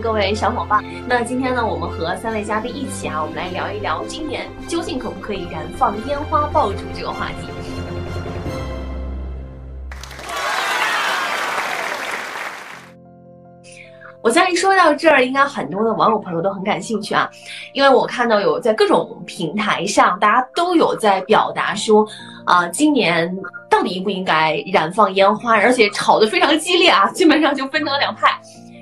各位小伙伴。那今天呢，我们和三位嘉宾一起啊，我们来聊一聊今年究竟可不可以燃放烟花爆竹这个话题。我相信说到这儿，应该很多的网友朋友都很感兴趣啊，因为我看到有在各种平台上，大家都有在表达说，啊，今年到底应不应该燃放烟花，而且吵得非常激烈啊，基本上就分成了两派，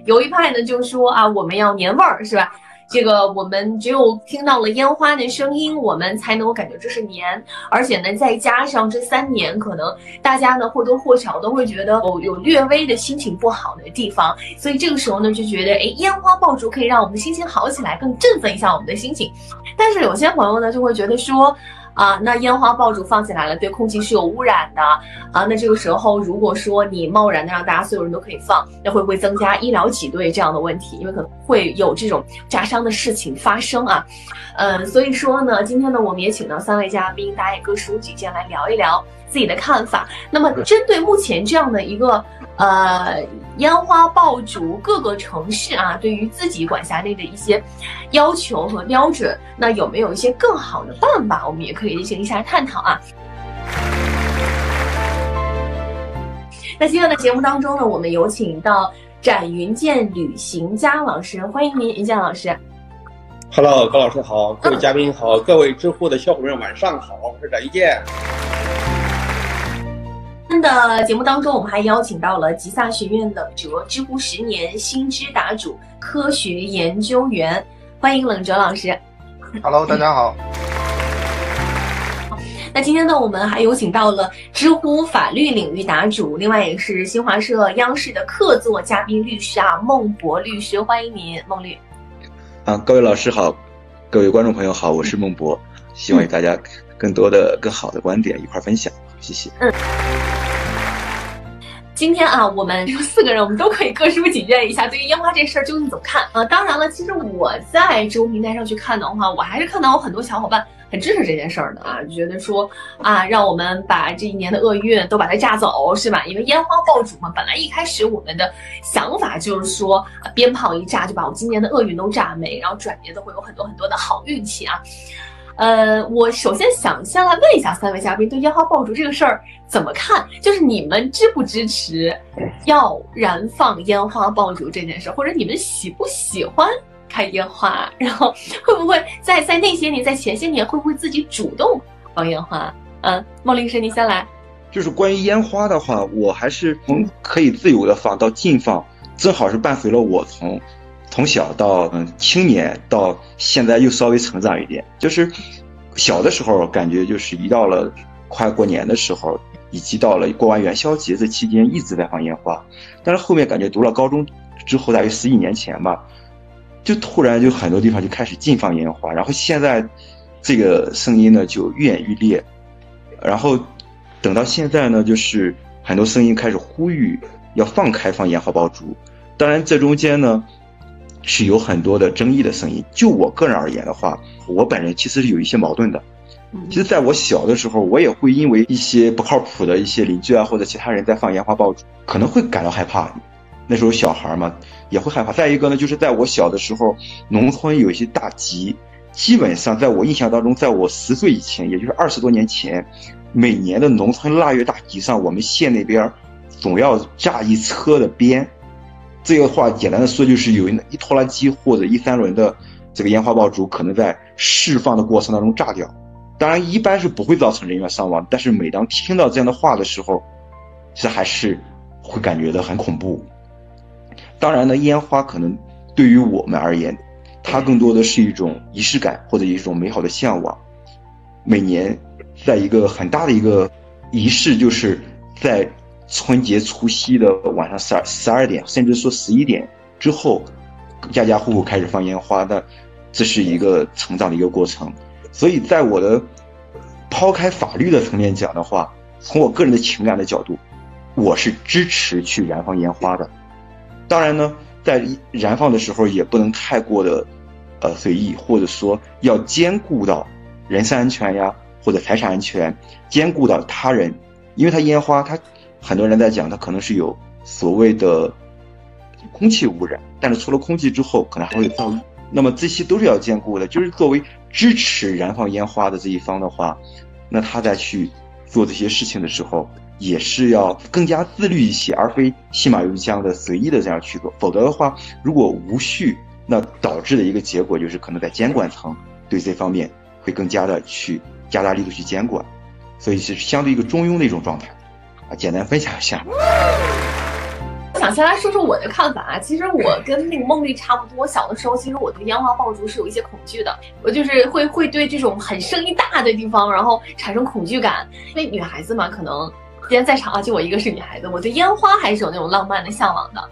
有一派呢就说啊，我们要年味儿，是吧？这个我们只有听到了烟花的声音，我们才能够感觉这是年，而且呢，再加上这三年，可能大家呢或多或少都会觉得有有略微的心情不好的地方，所以这个时候呢就觉得，哎，烟花爆竹可以让我们的心情好起来，更振奋一下我们的心情。但是有些朋友呢就会觉得说。啊，那烟花爆竹放起来了，对空气是有污染的啊。那这个时候，如果说你贸然的让大家所有人都可以放，那会不会增加医疗挤兑这样的问题？因为可能会有这种炸伤的事情发生啊。嗯，所以说呢，今天呢，我们也请到三位嘉宾，大家也各抒己见，来聊一聊自己的看法。那么，针对目前这样的一个。呃，烟花爆竹，各个城市啊，对于自己管辖内的一些要求和标准，那有没有一些更好的办法？我们也可以进行一下探讨啊。那今天的节目当中呢，我们有请到展云剑旅行家老师，欢迎您，云剑老师。Hello，高老师好，各位嘉宾好，各位知乎的小伙伴晚上好，我是展云剑。的节目当中，我们还邀请到了吉萨学院冷哲知乎十年新知答主、科学研究员，欢迎冷哲老师。Hello，大家好。那今天呢，我们还有请到了知乎法律领域答主，另外也是新华社央视的客座嘉宾律师啊，孟博律师，欢迎您，孟律。啊，各位老师好，各位观众朋友好，我是孟博，希望与大家更多的、更好的观点一块分享，谢谢。嗯。今天啊，我们四个人，我们都可以各抒己见一下，对于烟花这事儿究竟怎么看啊？当然了，其实我在知乎平台上去看的话，我还是看到有很多小伙伴很支持这件事儿的啊，就觉得说啊，让我们把这一年的厄运都把它炸走，是吧？因为烟花爆竹嘛，本来一开始我们的想法就是说，鞭炮一炸就把我今年的厄运都炸没，然后转年都会有很多很多的好运气啊。呃，我首先想先来问一下三位嘉宾，对烟花爆竹这个事儿怎么看？就是你们支不支持要燃放烟花爆竹这件事，或者你们喜不喜欢开烟花？然后会不会在在那些年，在前些年会不会自己主动放烟花？嗯，孟律师，你先来。就是关于烟花的话，我还是从可以自由的放到禁放，正好是伴随了我从。从小到嗯青年到现在又稍微成长一点，就是小的时候感觉就是一到了快过年的时候，以及到了过完元宵节这期间一直在放烟花，但是后面感觉读了高中之后，大约十几年前吧，就突然就很多地方就开始禁放烟花，然后现在这个声音呢就愈演愈烈，然后等到现在呢，就是很多声音开始呼吁要放开放烟花爆竹，当然这中间呢。是有很多的争议的声音。就我个人而言的话，我本人其实是有一些矛盾的。其实在我小的时候，我也会因为一些不靠谱的一些邻居啊，或者其他人在放烟花爆竹，可能会感到害怕。那时候小孩嘛，也会害怕。再一个呢，就是在我小的时候，农村有一些大集，基本上在我印象当中，在我十岁以前，也就是二十多年前，每年的农村腊月大集上，我们县那边总要炸一车的鞭。这个话简单的说，就是有一一拖拉机或者一三轮的这个烟花爆竹可能在释放的过程当中炸掉。当然，一般是不会造成人员伤亡，但是每当听到这样的话的时候，其实还是会感觉到很恐怖。当然呢，烟花可能对于我们而言，它更多的是一种仪式感或者一种美好的向往。每年在一个很大的一个仪式，就是在。春节除夕的晚上十二十二点，甚至说十一点之后，家家户户开始放烟花的，这是一个成长的一个过程。所以在我的抛开法律的层面讲的话，从我个人的情感的角度，我是支持去燃放烟花的。当然呢，在燃放的时候也不能太过的呃随意，或者说要兼顾到人身安全呀，或者财产安全，兼顾到他人，因为它烟花它。很多人在讲，它可能是有所谓的空气污染，但是除了空气之后，可能还会噪音。那么这些都是要兼顾的。就是作为支持燃放烟花的这一方的话，那他在去做这些事情的时候，也是要更加自律一些，而非信马由缰的随意的这样去做。否则的话，如果无序，那导致的一个结果就是可能在监管层对这方面会更加的去加大力度去监管，所以是相对一个中庸的一种状态。啊，简单分享一下。我想先来说说我的看法啊，其实我跟那个梦丽差不多，小的时候其实我对烟花爆竹是有一些恐惧的，我就是会会对这种很声音大的地方，然后产生恐惧感，因为女孩子嘛，可能今天在场啊，就我一个是女孩子，我对烟花还是有那种浪漫的向往的，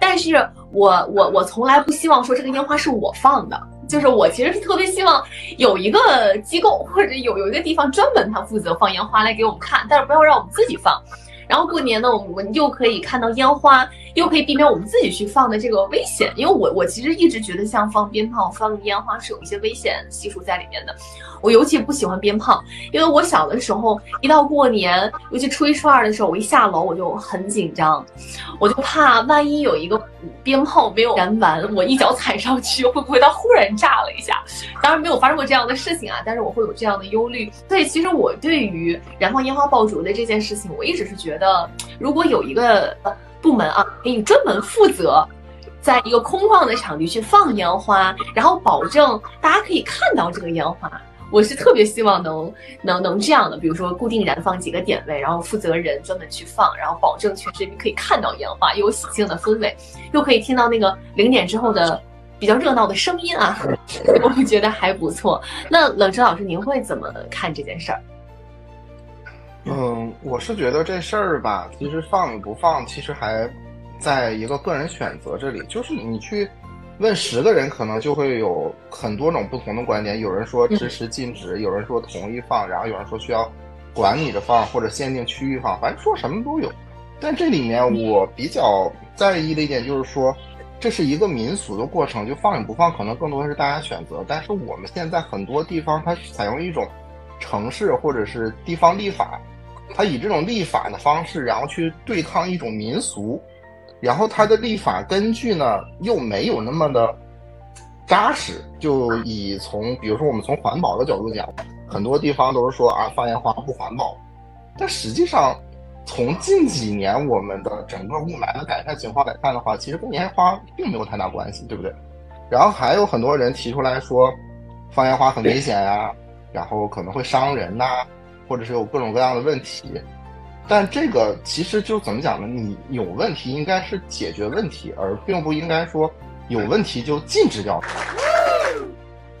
但是我我我从来不希望说这个烟花是我放的。就是我其实是特别希望有一个机构或者有有一个地方专门他负责放烟花来给我们看，但是不要让我们自己放。然后过年呢，我们又可以看到烟花，又可以避免我们自己去放的这个危险。因为我我其实一直觉得像放鞭炮、放烟花是有一些危险系数在里面的。我尤其不喜欢鞭炮，因为我小的时候一到过年，尤其初一初二的时候，我一下楼我就很紧张，我就怕万一有一个鞭炮没有燃完，我一脚踩上去，会不会它忽然炸了一下？当然没有发生过这样的事情啊，但是我会有这样的忧虑。所以其实我对于燃放烟花爆竹的这件事情，我一直是觉得，如果有一个部门啊，给你专门负责。在一个空旷的场地去放烟花，然后保证大家可以看到这个烟花。我是特别希望能能能这样的，比如说固定燃放几个点位，然后负责人专门去放，然后保证全市民可以看到烟花，又有喜庆的氛围，又可以听到那个零点之后的比较热闹的声音啊，我觉得还不错。那冷晨老师，您会怎么看这件事儿？嗯，我是觉得这事儿吧，其实放与不放，其实还在一个个人选择这里，就是你去。问十个人，可能就会有很多种不同的观点。有人说支持禁止，有人说同意放，然后有人说需要管理着放或者限定区域放，反正说什么都有。但这里面我比较在意的一点就是说，这是一个民俗的过程，就放与不放可能更多的是大家选择。但是我们现在很多地方，它采用一种城市或者是地方立法，它以这种立法的方式，然后去对抗一种民俗。然后它的立法根据呢又没有那么的扎实，就以从比如说我们从环保的角度讲，很多地方都是说啊放烟花不环保，但实际上从近几年我们的整个雾霾的改善情况来看的话，其实跟烟花并没有太大关系，对不对？然后还有很多人提出来说放烟花很危险呀，然后可能会伤人呐，或者是有各种各样的问题。但这个其实就怎么讲呢？你有问题应该是解决问题，而并不应该说有问题就禁止掉。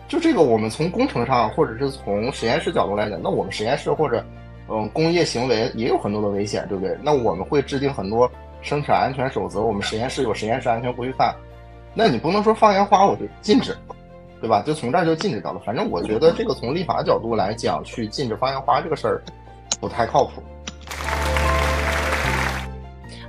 就这个，我们从工程上或者是从实验室角度来讲，那我们实验室或者嗯工业行为也有很多的危险，对不对？那我们会制定很多生产安全守则，我们实验室有实验室安全规范。那你不能说放烟花我就禁止，对吧？就从这儿就禁止掉了。反正我觉得这个从立法角度来讲，去禁止放烟花这个事儿不太靠谱。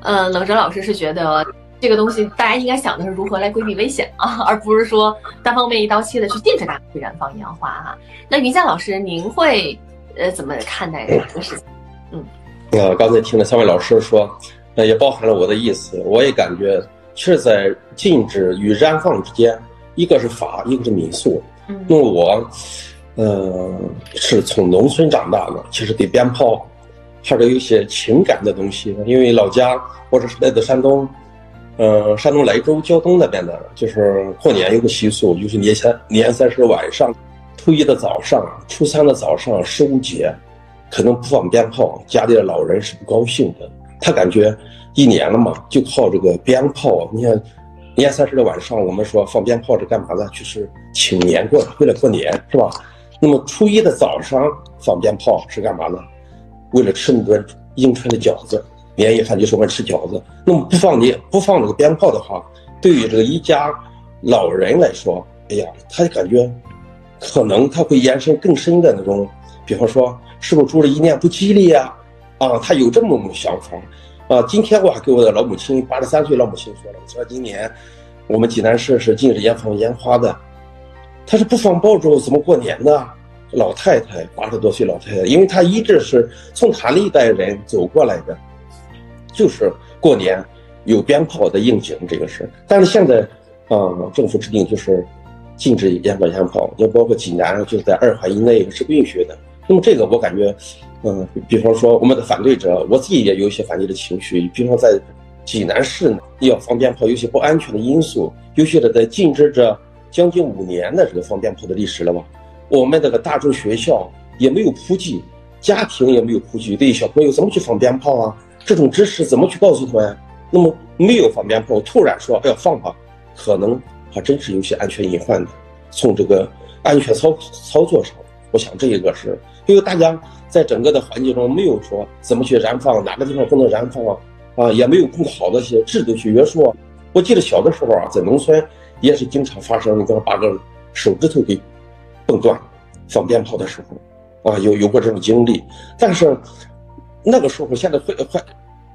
嗯，冷哲老师是觉得这个东西大家应该想的是如何来规避危险啊，而不是说单方面一刀切的去禁止大家去燃放烟花哈。那云夏老师，您会呃怎么看待这个事情？嗯，呃，刚才听了三位老师说，那也包含了我的意思。我也感觉，其实，在禁止与燃放之间，一个是法，一个是民俗。嗯，因为我，呃，是从农村长大的，其实对鞭炮。还是有些情感的东西，因为老家或者是来自山东，呃，山东莱州胶东那边的，就是过年有个习俗，就是年三年三十晚上，初一的早上，初三的早上，十五节，可能不放鞭炮，家里的老人是不高兴的。他感觉一年了嘛，就靠这个鞭炮。你看，年三十的晚上，我们说放鞭炮是干嘛的？就是请年过，为了过年，是吧？那么初一的早上放鞭炮是干嘛呢？为了吃那顿迎春的饺子，年夜饭就是我吃饺子。那么不放年不放这个鞭炮的话，对于这个一家老人来说，哎呀，他感觉可能他会延伸更深的那种，比方说是不是住了一年不吉利呀？啊，他有这么种想法。啊，今天我还给我的老母亲八十三岁老母亲说了，我说今年我们济南市是禁止烟放烟花的，他是不放爆竹怎么过年呢？老太太八十多岁，老太太，因为她一直是从她那一代人走过来的，就是过年，有鞭炮的应景这个事。但是现在啊，政府制定就是禁止燃放烟炮，就包括济南就是在二环以内是不允许的。那么这个我感觉，嗯，比方说我们的反对者，我自己也有一些反对的情绪。比方在济南市呢要放鞭炮，有些不安全的因素，尤其是在禁止着将近五年的这个放鞭炮的历史了吧？我们这个大众学校也没有普及，家庭也没有普及，对小朋友怎么去放鞭炮啊？这种知识怎么去告诉他们？那么没有放鞭炮，突然说要放吧，可能还真是有些安全隐患的。从这个安全操操作上，我想这一个是。因为大家在整个的环境中没有说怎么去燃放，哪个地方不能燃放啊，啊，也没有更好的一些制度去约束。我记得小的时候啊，在农村也是经常发生，你说把个手指头给蹦断，放鞭炮的时候，啊，有有过这种经历。但是那个时候，现在会会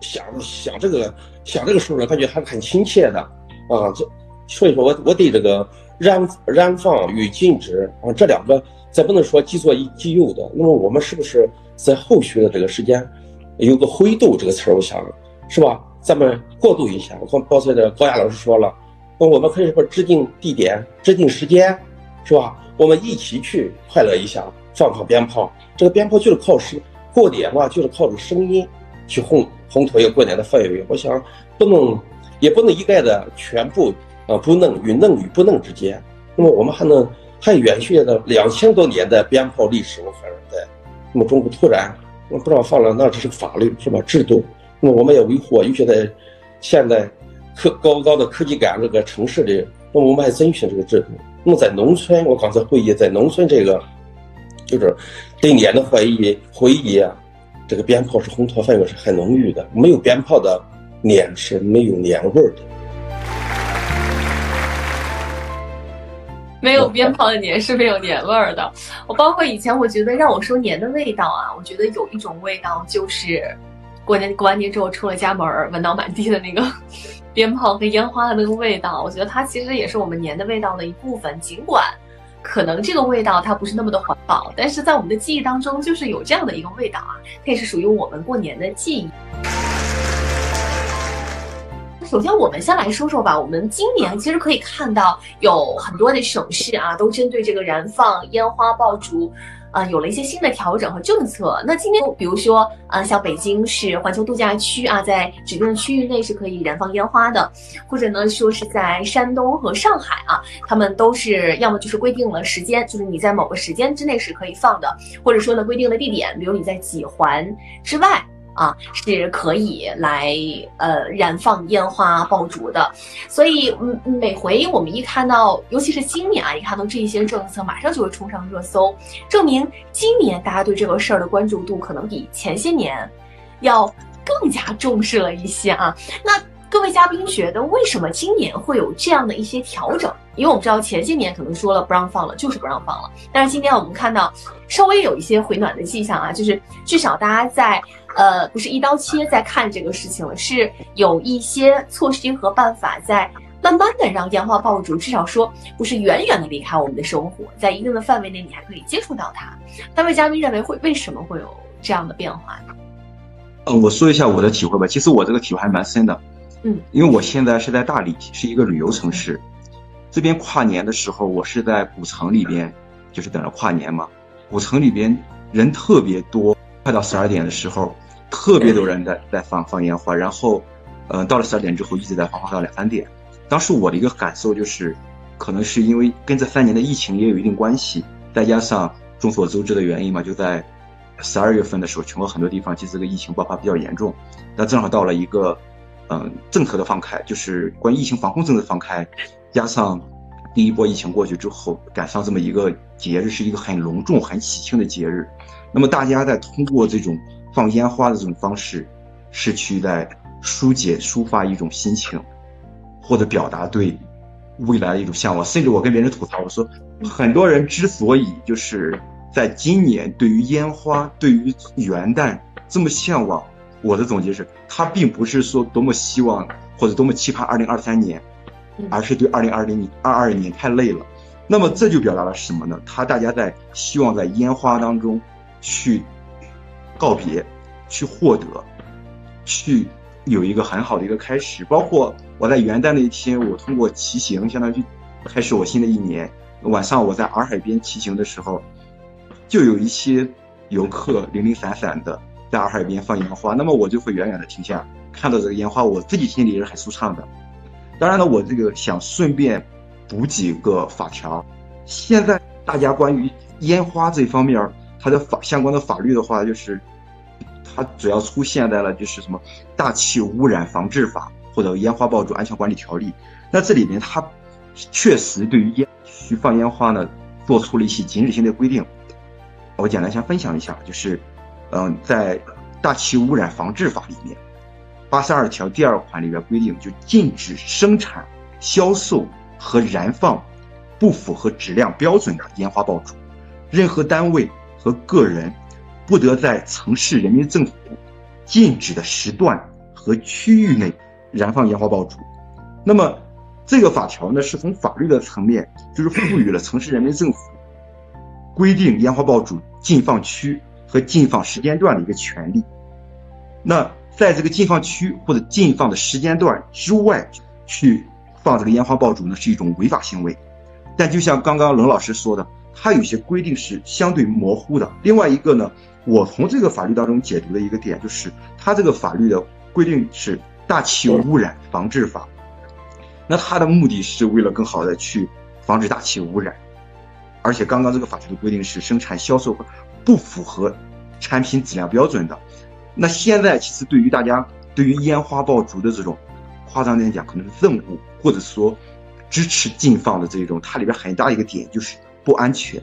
想想这个想这个时候，感觉还是很亲切的啊。这所以说我我对这个燃燃放与禁止啊这两个。再不能说既做既有的，那么我们是不是在后续的这个时间有个灰度这个词儿？我想是吧？咱们过渡一下。我刚刚才的高亚老师说了，那我们可以说制定地点、制定时间，是吧？我们一起去快乐一下，放放鞭炮。这个鞭炮就是靠声过年嘛，就是靠这个声音去烘烘托一个过年的氛围。我想不能也不能一概的全部啊不能与能与不能之间。那么我们还能。还延续了两千多年的鞭炮历史，我反正在，那么中国突然我不知道放了，那这是个法律是吧？制度，那么我们也维护，尤其在现在科高高的科技感这个城市里，那么我们还遵循这个制度。那么在农村，我刚才会议在农村这个，就是对年的回忆回忆啊，这个鞭炮是烘托氛围是很浓郁的，没有鞭炮的年是没有年味儿的。没有鞭炮的年是没有年味儿的。我包括以前，我觉得让我说年的味道啊，我觉得有一种味道就是过年过完年之后出了家门儿，闻到满地的那个 鞭炮和烟花的那个味道。我觉得它其实也是我们年的味道的一部分。尽管可能这个味道它不是那么的环保，但是在我们的记忆当中就是有这样的一个味道啊，它也是属于我们过年的记忆。首先，我们先来说说吧。我们今年其实可以看到有很多的省市啊，都针对这个燃放烟花爆竹，啊，有了一些新的调整和政策。那今天，比如说，啊，像北京市环球度假区啊，在指定的区域内是可以燃放烟花的，或者呢，说是在山东和上海啊，他们都是要么就是规定了时间，就是你在某个时间之内是可以放的，或者说呢，规定的地点，比如你在几环之外。啊，是可以来呃燃放烟花爆竹的，所以嗯每回我们一看到，尤其是今年啊，一看到这些政策，马上就会冲上热搜，证明今年大家对这个事儿的关注度可能比前些年要更加重视了一些啊。那各位嘉宾觉得，为什么今年会有这样的一些调整？因为我们知道前些年可能说了不让放了，就是不让放了，但是今年我们看到稍微有一些回暖的迹象啊，就是至少大家在。呃，不是一刀切在看这个事情了，是有一些措施和办法在慢慢的让烟花爆竹，至少说不是远远的离开我们的生活，在一定的范围内你还可以接触到它。三位嘉宾认为会为什么会有这样的变化呢？呃，我说一下我的体会吧。其实我这个体会还蛮深的，嗯，因为我现在是在大理，是一个旅游城市，这边跨年的时候，我是在古城里边，就是等着跨年嘛。古城里边人特别多，快到十二点的时候。特别多人在在放放烟花，然后，嗯，到了十二点之后一直在放放到两三点。当时我的一个感受就是，可能是因为跟这三年的疫情也有一定关系，再加上众所周知的原因嘛，就在十二月份的时候，全国很多地方其实这个疫情爆发比较严重。那正好到了一个，嗯，政策的放开，就是关于疫情防控政策放开，加上第一波疫情过去之后，赶上这么一个节日，是一个很隆重、很喜庆的节日。那么大家在通过这种。放烟花的这种方式，是去在疏解、抒发一种心情，或者表达对未来的一种向往。甚至我跟别人吐槽，我说，很多人之所以就是在今年对于烟花、对于元旦这么向往，我的总结是，他并不是说多么希望或者多么期盼二零二三年，而是对二零二零年、二二年太累了。那么这就表达了什么呢？他大家在希望在烟花当中去。告别，去获得，去有一个很好的一个开始。包括我在元旦那一天，我通过骑行，相当于开始我新的一年。晚上我在洱海边骑行的时候，就有一些游客零零散散的在洱海边放烟花，那么我就会远远的停下，看到这个烟花，我自己心里也是很舒畅的。当然了，我这个想顺便补几个法条。现在大家关于烟花这方面，它的法相关的法律的话，就是它主要出现在了就是什么《大气污染防治法》或者《烟花爆竹安全管理条例》。那这里面它确实对于烟去放烟花呢，做出了一些禁止性的规定。我简单先分享一下，就是嗯，在《大气污染防治法》里面。八十二条第二款里边规定，就禁止生产、销售和燃放不符合质量标准的烟花爆竹。任何单位和个人不得在城市人民政府禁止的时段和区域内燃放烟花爆竹。那么，这个法条呢，是从法律的层面，就是赋予了城市人民政府规定烟花爆竹禁放区和禁放时间段的一个权利。那。在这个禁放区或者禁放的时间段之外，去放这个烟花爆竹呢，是一种违法行为。但就像刚刚冷老师说的，它有些规定是相对模糊的。另外一个呢，我从这个法律当中解读的一个点就是，它这个法律的规定是《大气污染防治法》，那它的目的是为了更好的去防止大气污染。而且刚刚这个法条的规定是生产销售不符合产品质量标准的。那现在其实对于大家对于烟花爆竹的这种夸张点讲，可能是任务或者说支持禁放的这种，它里边很大一个点就是不安全。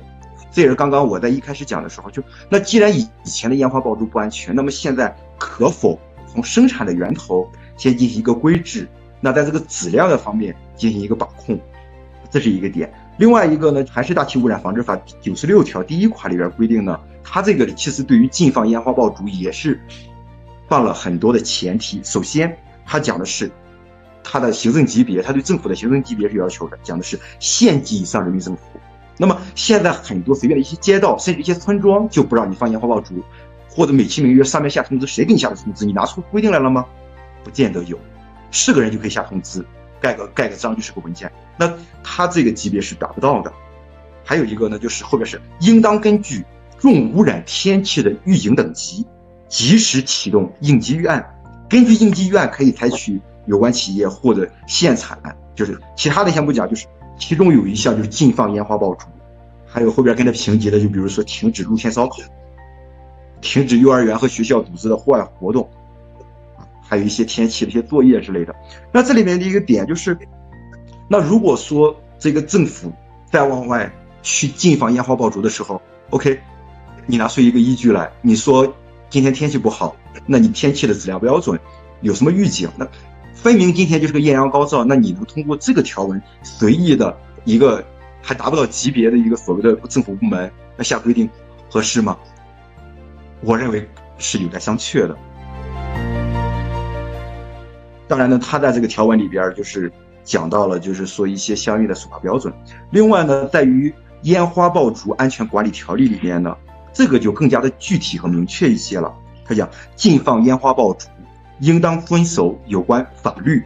这也是刚刚我在一开始讲的时候，就那既然以以前的烟花爆竹不安全，那么现在可否从生产的源头先进行一个规制？那在这个质量的方面进行一个把控，这是一个点。另外一个呢，还是《大气污染防治法》九十六条第一款里边规定呢。它这个其实对于禁放烟花爆竹也是放了很多的前提。首先，它讲的是它的行政级别，它对政府的行政级别是要求的，讲的是县级以上人民政府。那么现在很多随便的一些街道，甚至一些村庄就不让你放烟花爆竹，或者美其名曰上面下通知，谁给你下的通知？你拿出规定来了吗？不见得有，是个人就可以下通知，盖个盖个章就是个文件。那他这个级别是达不到的。还有一个呢，就是后边是应当根据。重污染天气的预警等级，及时启动应急预案。根据应急预案，可以采取有关企业或者限产，就是其他的先不讲，就是其中有一项就是禁放烟花爆竹，还有后边跟着评级的，就比如说停止露天烧烤，停止幼儿园和学校组织的户外活动，还有一些天气的一些作业之类的。那这里面的一个点就是，那如果说这个政府再往外去禁放烟花爆竹的时候，OK。你拿出一个依据来，你说今天天气不好，那你天气的质量标准有什么预警？那分明今天就是个艳阳高照，那你能通过这个条文随意的一个还达不到级别的一个所谓的政府部门那下规定合适吗？我认为是有待商榷的。当然呢，他在这个条文里边就是讲到了，就是说一些相应的守法标准。另外呢，在于烟花爆竹安全管理条例里面呢。这个就更加的具体和明确一些了。他讲，禁放烟花爆竹，应当遵守有关法律、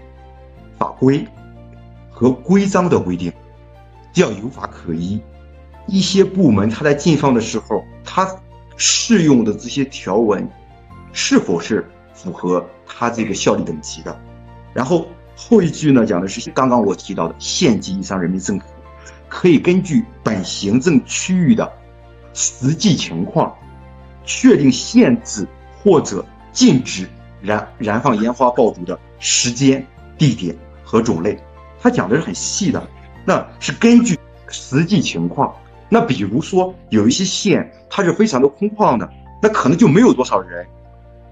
法规和规章的规定，要有法可依。一些部门他在禁放的时候，他适用的这些条文，是否是符合他这个效力等级的？然后后一句呢，讲的是刚刚我提到的县级以上人民政府，可以根据本行政区域的。实际情况，确定限制或者禁止燃燃放烟花爆竹的时间、地点和种类。他讲的是很细的，那是根据实际情况。那比如说有一些县，它是非常的空旷的，那可能就没有多少人，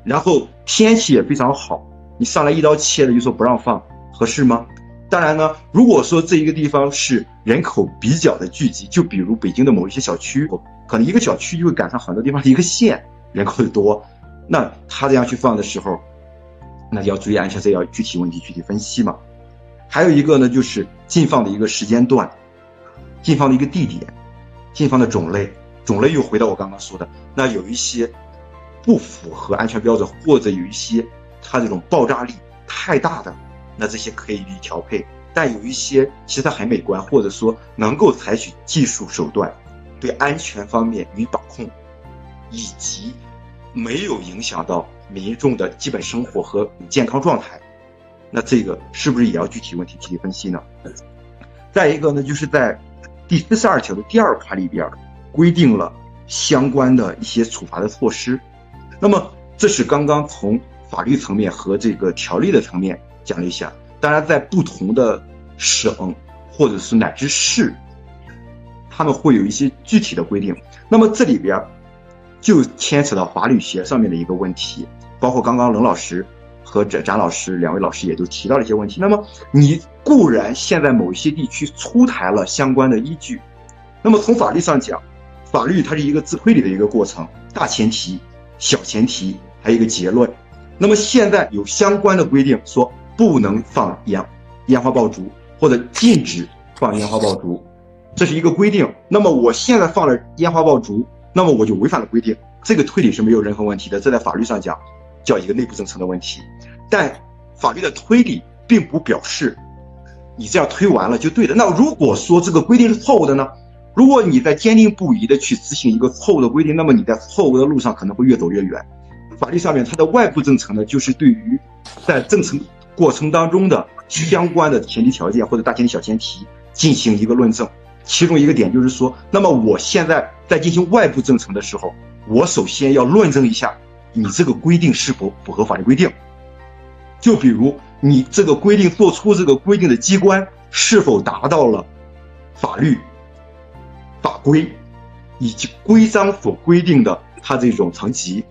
然后天气也非常好，你上来一刀切的就说不让放，合适吗？当然呢，如果说这一个地方是人口比较的聚集，就比如北京的某一些小区。可能一个小区就会赶上很多地方一个县人口的多，那他这样去放的时候，那要注意安全，这要具体问题具体分析嘛。还有一个呢，就是禁放的一个时间段，禁放的一个地点，禁放的种类，种类又回到我刚刚说的，那有一些不符合安全标准，或者有一些它这种爆炸力太大的，那这些可以予以调配。但有一些其实它很美观，或者说能够采取技术手段，对安全方面予以把控，以及没有影响到民众的基本生活和健康状态，那这个是不是也要具体问题具体分析呢？再一个呢，就是在第四十二条的第二款里边规定了相关的一些处罚的措施。那么这是刚刚从法律层面和这个条例的层面讲了一下。当然，在不同的省或者是乃至市，他们会有一些具体的规定。那么这里边就牵扯到法律学上面的一个问题，包括刚刚冷老师和展展老师两位老师也都提到了一些问题。那么你固然现在某一些地区出台了相关的依据，那么从法律上讲，法律它是一个自推理的一个过程，大前提、小前提，还有一个结论。那么现在有相关的规定说。不能放烟烟花爆竹，或者禁止放烟花爆竹，这是一个规定。那么我现在放了烟花爆竹，那么我就违反了规定。这个推理是没有任何问题的，这在法律上讲叫一个内部政策的问题。但法律的推理并不表示你这样推完了就对的。那如果说这个规定是错误的呢？如果你在坚定不移的去执行一个错误的规定，那么你在错误的路上可能会越走越远。法律上面它的外部政策呢，就是对于在政策。过程当中的相关的前提条件或者大前提、小前提进行一个论证，其中一个点就是说，那么我现在在进行外部政策的时候，我首先要论证一下你这个规定是否符合法律规定。就比如你这个规定做出这个规定的机关是否达到了法律法规以及规章所规定的它这种层级，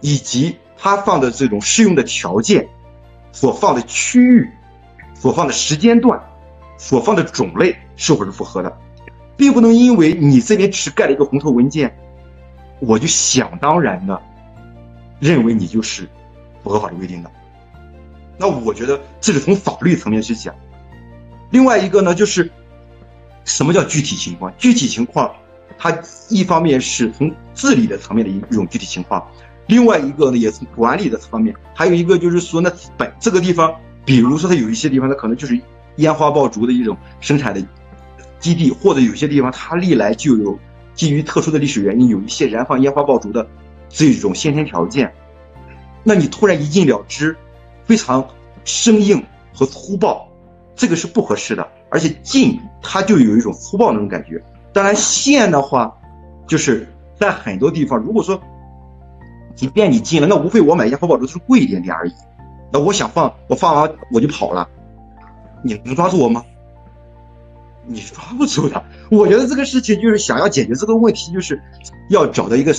以及它放的这种适用的条件。所放的区域、所放的时间段、所放的种类是否是符合的，并不能因为你这边只盖了一个红头文件，我就想当然的认为你就是符合法律规定的。那我觉得这是从法律层面去讲。另外一个呢，就是什么叫具体情况？具体情况，它一方面是从治理的层面的一种具体情况。另外一个呢，也从管理的方面，还有一个就是说，那本这个地方，比如说它有一些地方，它可能就是烟花爆竹的一种生产的基地，或者有些地方它历来就有基于特殊的历史原因，有一些燃放烟花爆竹的这种先天条件。那你突然一禁了之，非常生硬和粗暴，这个是不合适的。而且禁它就有一种粗暴那种感觉。当然限的话，就是在很多地方，如果说。即便你禁了，那无非我买烟花爆竹是贵一点点而已。那我想放，我放完我就跑了，你能抓住我吗？你抓不住的。我觉得这个事情就是想要解决这个问题，就是要找到一个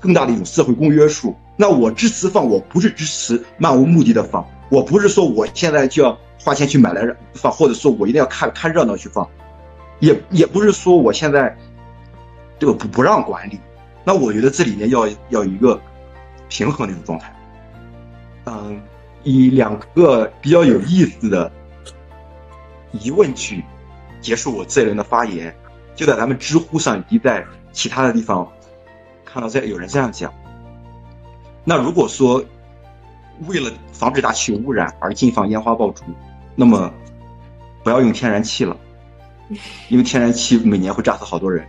更大的一种社会公约数。那我支持放，我不是支持漫无目的的放，我不是说我现在就要花钱去买来放，或者说我一定要看看热闹去放，也也不是说我现在这个不不让管理。那我觉得这里面要要一个。平衡的一种状态，嗯，以两个比较有意思的疑问句结束我这一轮的发言。就在咱们知乎上以及在其他的地方看到这有人这样讲。那如果说为了防止大气污染而禁放烟花爆竹，那么不要用天然气了，因为天然气每年会炸死好多人。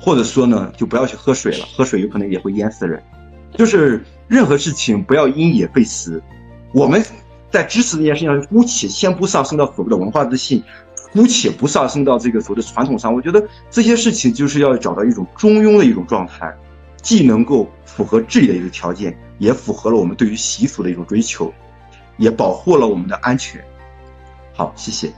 或者说呢，就不要去喝水了，喝水有可能也会淹死人。就是任何事情不要因噎废食。我们在支持这件事情上，姑且先不上升到所谓的文化自信，姑且不上升到这个所谓的传统上。我觉得这些事情就是要找到一种中庸的一种状态，既能够符合治理的一个条件，也符合了我们对于习俗的一种追求，也保护了我们的安全。好，谢谢。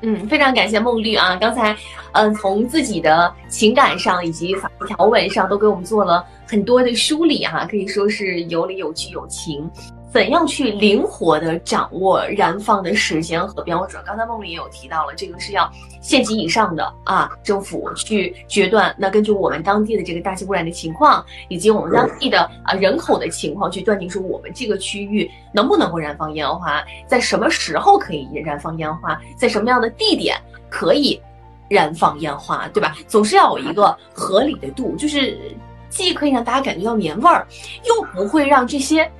嗯，非常感谢梦绿啊！刚才，嗯，从自己的情感上以及法律条文上都给我们做了很多的梳理哈，可以说是有理有据有情。怎样去灵活的掌握燃放的时间和标准？刚才梦里也有提到了，这个是要县级以上的啊，政府去决断。那根据我们当地的这个大气污染的情况，以及我们当地的啊人口的情况，去断定说我们这个区域能不能够燃放烟花，在什么时候可以燃放烟花，在什么样的地点可以燃放烟花，对吧？总是要有一个合理的度，就是。既可以让大家感觉到年味儿，又不会让这些。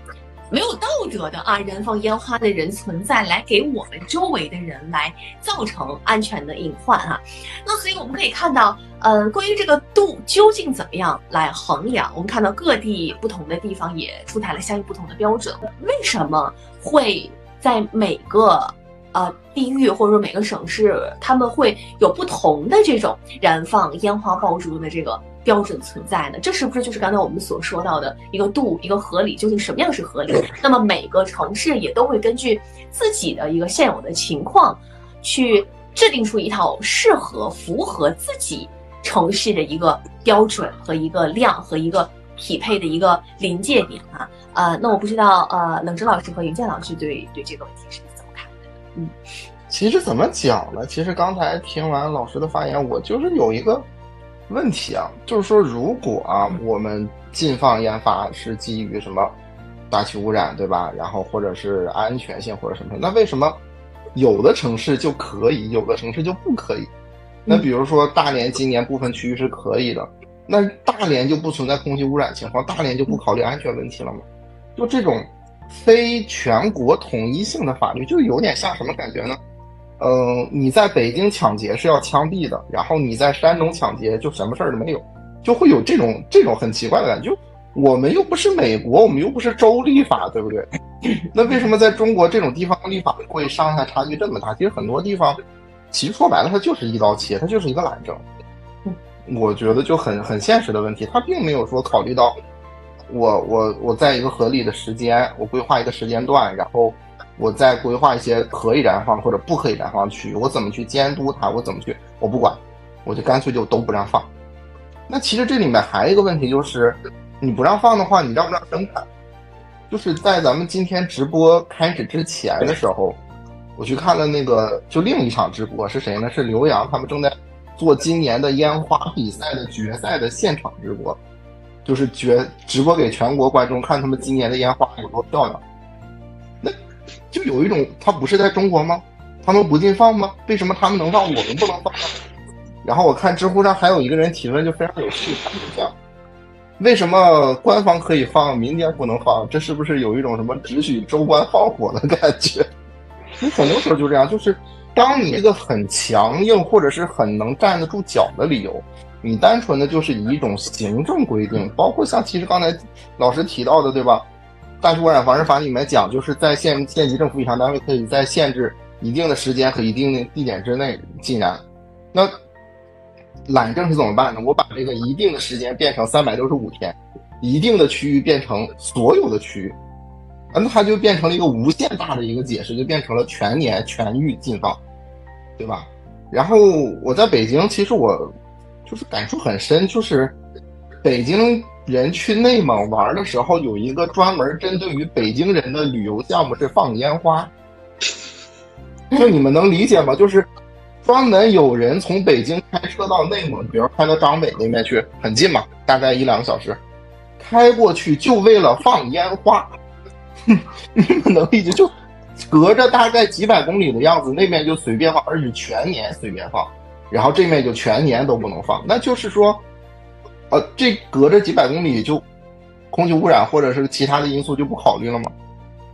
没有道德的啊，燃放烟花的人存在，来给我们周围的人来造成安全的隐患啊。那所以我们可以看到，呃，关于这个度究竟怎么样来衡量，我们看到各地不同的地方也出台了相应不同的标准。为什么会在每个呃地域或者说每个省市，他们会有不同的这种燃放烟花爆竹的这个？标准存在呢，这是不是就是刚才我们所说到的一个度，一个合理？究竟什么样是合理？那么每个城市也都会根据自己的一个现有的情况，去制定出一套适合、符合自己城市的一个标准和一个量和一个匹配的一个临界点啊。呃，那我不知道，呃，冷哲老师和云健老师对对这个问题是怎么看的？嗯，其实怎么讲呢？其实刚才听完老师的发言，我就是有一个。问题啊，就是说，如果啊，我们禁放烟花是基于什么大气污染，对吧？然后或者是安全性或者什么，那为什么有的城市就可以，有的城市就不可以？那比如说大连今年部分区域是可以的，那大连就不存在空气污染情况，大连就不考虑安全问题了吗？就这种非全国统一性的法律，就有点像什么感觉呢？嗯，你在北京抢劫是要枪毙的，然后你在山东抢劫就什么事儿都没有，就会有这种这种很奇怪的感觉。我们又不是美国，我们又不是州立法，对不对？那为什么在中国这种地方立法会上下差距这么大？其实很多地方，其实说白了，它就是一刀切，它就是一个懒政。我觉得就很很现实的问题，它并没有说考虑到我我我在一个合理的时间，我规划一个时间段，然后。我在规划一些可以燃放或者不可以燃放区域，我怎么去监督它？我怎么去？我不管，我就干脆就都不让放。那其实这里面还有一个问题就是，你不让放的话，你让不让生产？就是在咱们今天直播开始之前的时候，我去看了那个就另一场直播是谁呢？是刘洋他们正在做今年的烟花比赛的决赛的现场直播，就是决直播给全国观众看他们今年的烟花有多漂亮。就有一种，他不是在中国吗？他们不禁放吗？为什么他们能放，我们不能放呢？然后我看知乎上还有一个人提问，就非常有趣，他就讲，为什么官方可以放，民间不能放？这是不是有一种什么只许州官放火的感觉？你很多时候就这样，就是当你一个很强硬或者是很能站得住脚的理由，你单纯的就是以一种行政规定，包括像其实刚才老师提到的，对吧？大气污染防治法里面讲，就是在县县级政府以上单位可以在限制一定的时间和一定的地点之内禁燃。那懒政是怎么办呢？我把这个一定的时间变成三百六十五天，一定的区域变成所有的区域，那它就变成了一个无限大的一个解释，就变成了全年全域禁放，对吧？然后我在北京，其实我就是感触很深，就是北京。人去内蒙玩的时候，有一个专门针对于北京人的旅游项目是放烟花。就你们能理解吗？就是专门有人从北京开车到内蒙，比如开到张北那边去，很近嘛，大概一两个小时，开过去就为了放烟花。你们能理解？就隔着大概几百公里的样子，那边就随便放，而且全年随便放，然后这面就全年都不能放。那就是说。呃，这隔着几百公里就空气污染或者是其他的因素就不考虑了吗？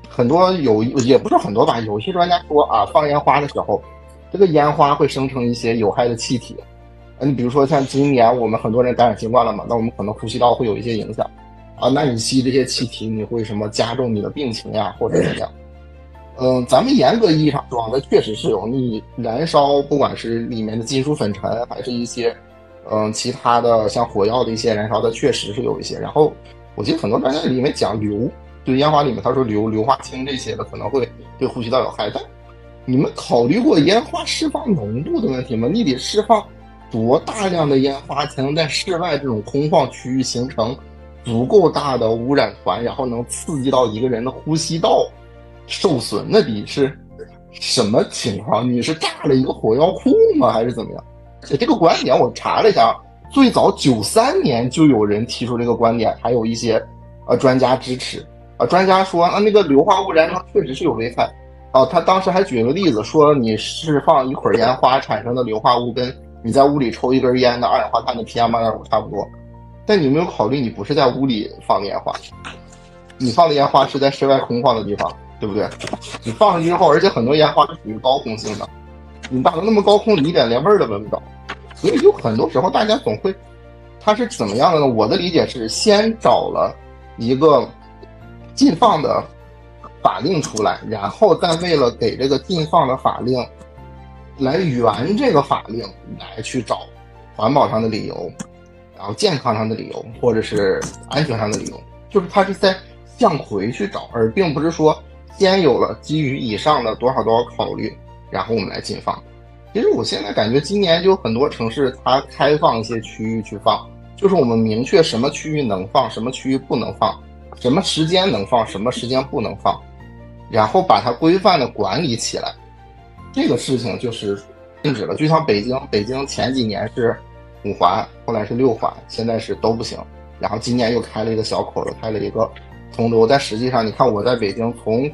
很多有也不是很多吧，有些专家说啊，放烟花的时候，这个烟花会生成一些有害的气体。你比如说像今年我们很多人感染新冠了嘛，那我们可能呼吸道会有一些影响啊。那你吸这些气体，你会什么加重你的病情呀，或者怎么样？嗯，咱们严格意义上说，那确实是有你燃烧，不管是里面的金属粉尘，还是一些。嗯，其他的像火药的一些燃烧的确实是有一些。然后我记得很多专家里面讲硫，就烟花里面他说硫硫化氢这些的可能会对呼吸道有害。但你们考虑过烟花释放浓度的问题吗？你得释放多大量的烟花才能在室外这种空旷区域形成足够大的污染团，然后能刺激到一个人的呼吸道受损？那得是什么情况？你是炸了一个火药库吗？还是怎么样？这个观点我查了一下，最早九三年就有人提出这个观点，还有一些呃专家支持。啊，专家说啊，那个硫化物燃烧确实是有危害。啊，他当时还举了个例子，说你释放一捆烟花产生的硫化物，跟你在屋里抽一根烟的二氧化碳的 PM 二点五差不多。但你有没有考虑，你不是在屋里放烟花，你放的烟花是在室外空旷的地方，对不对？你放上去之后，而且很多烟花是属于高空性的，你打到那么高空，你一点连味儿都闻不着。所以就很多时候大家总会，它是怎么样的呢？我的理解是，先找了一个禁放的法令出来，然后再为了给这个禁放的法令来圆这个法令，来去找环保上的理由，然后健康上的理由，或者是安全上的理由，就是它是在向回去找，而并不是说先有了基于以上的多少多少考虑，然后我们来禁放。其实我现在感觉今年就很多城市它开放一些区域去放，就是我们明确什么区域能放，什么区域不能放，什么时间能放，什么时间不能放，然后把它规范的管理起来。这个事情就是禁止了。就像北京，北京前几年是五环，后来是六环，现在是都不行。然后今年又开了一个小口，又开了一个通州。但实际上，你看我在北京从。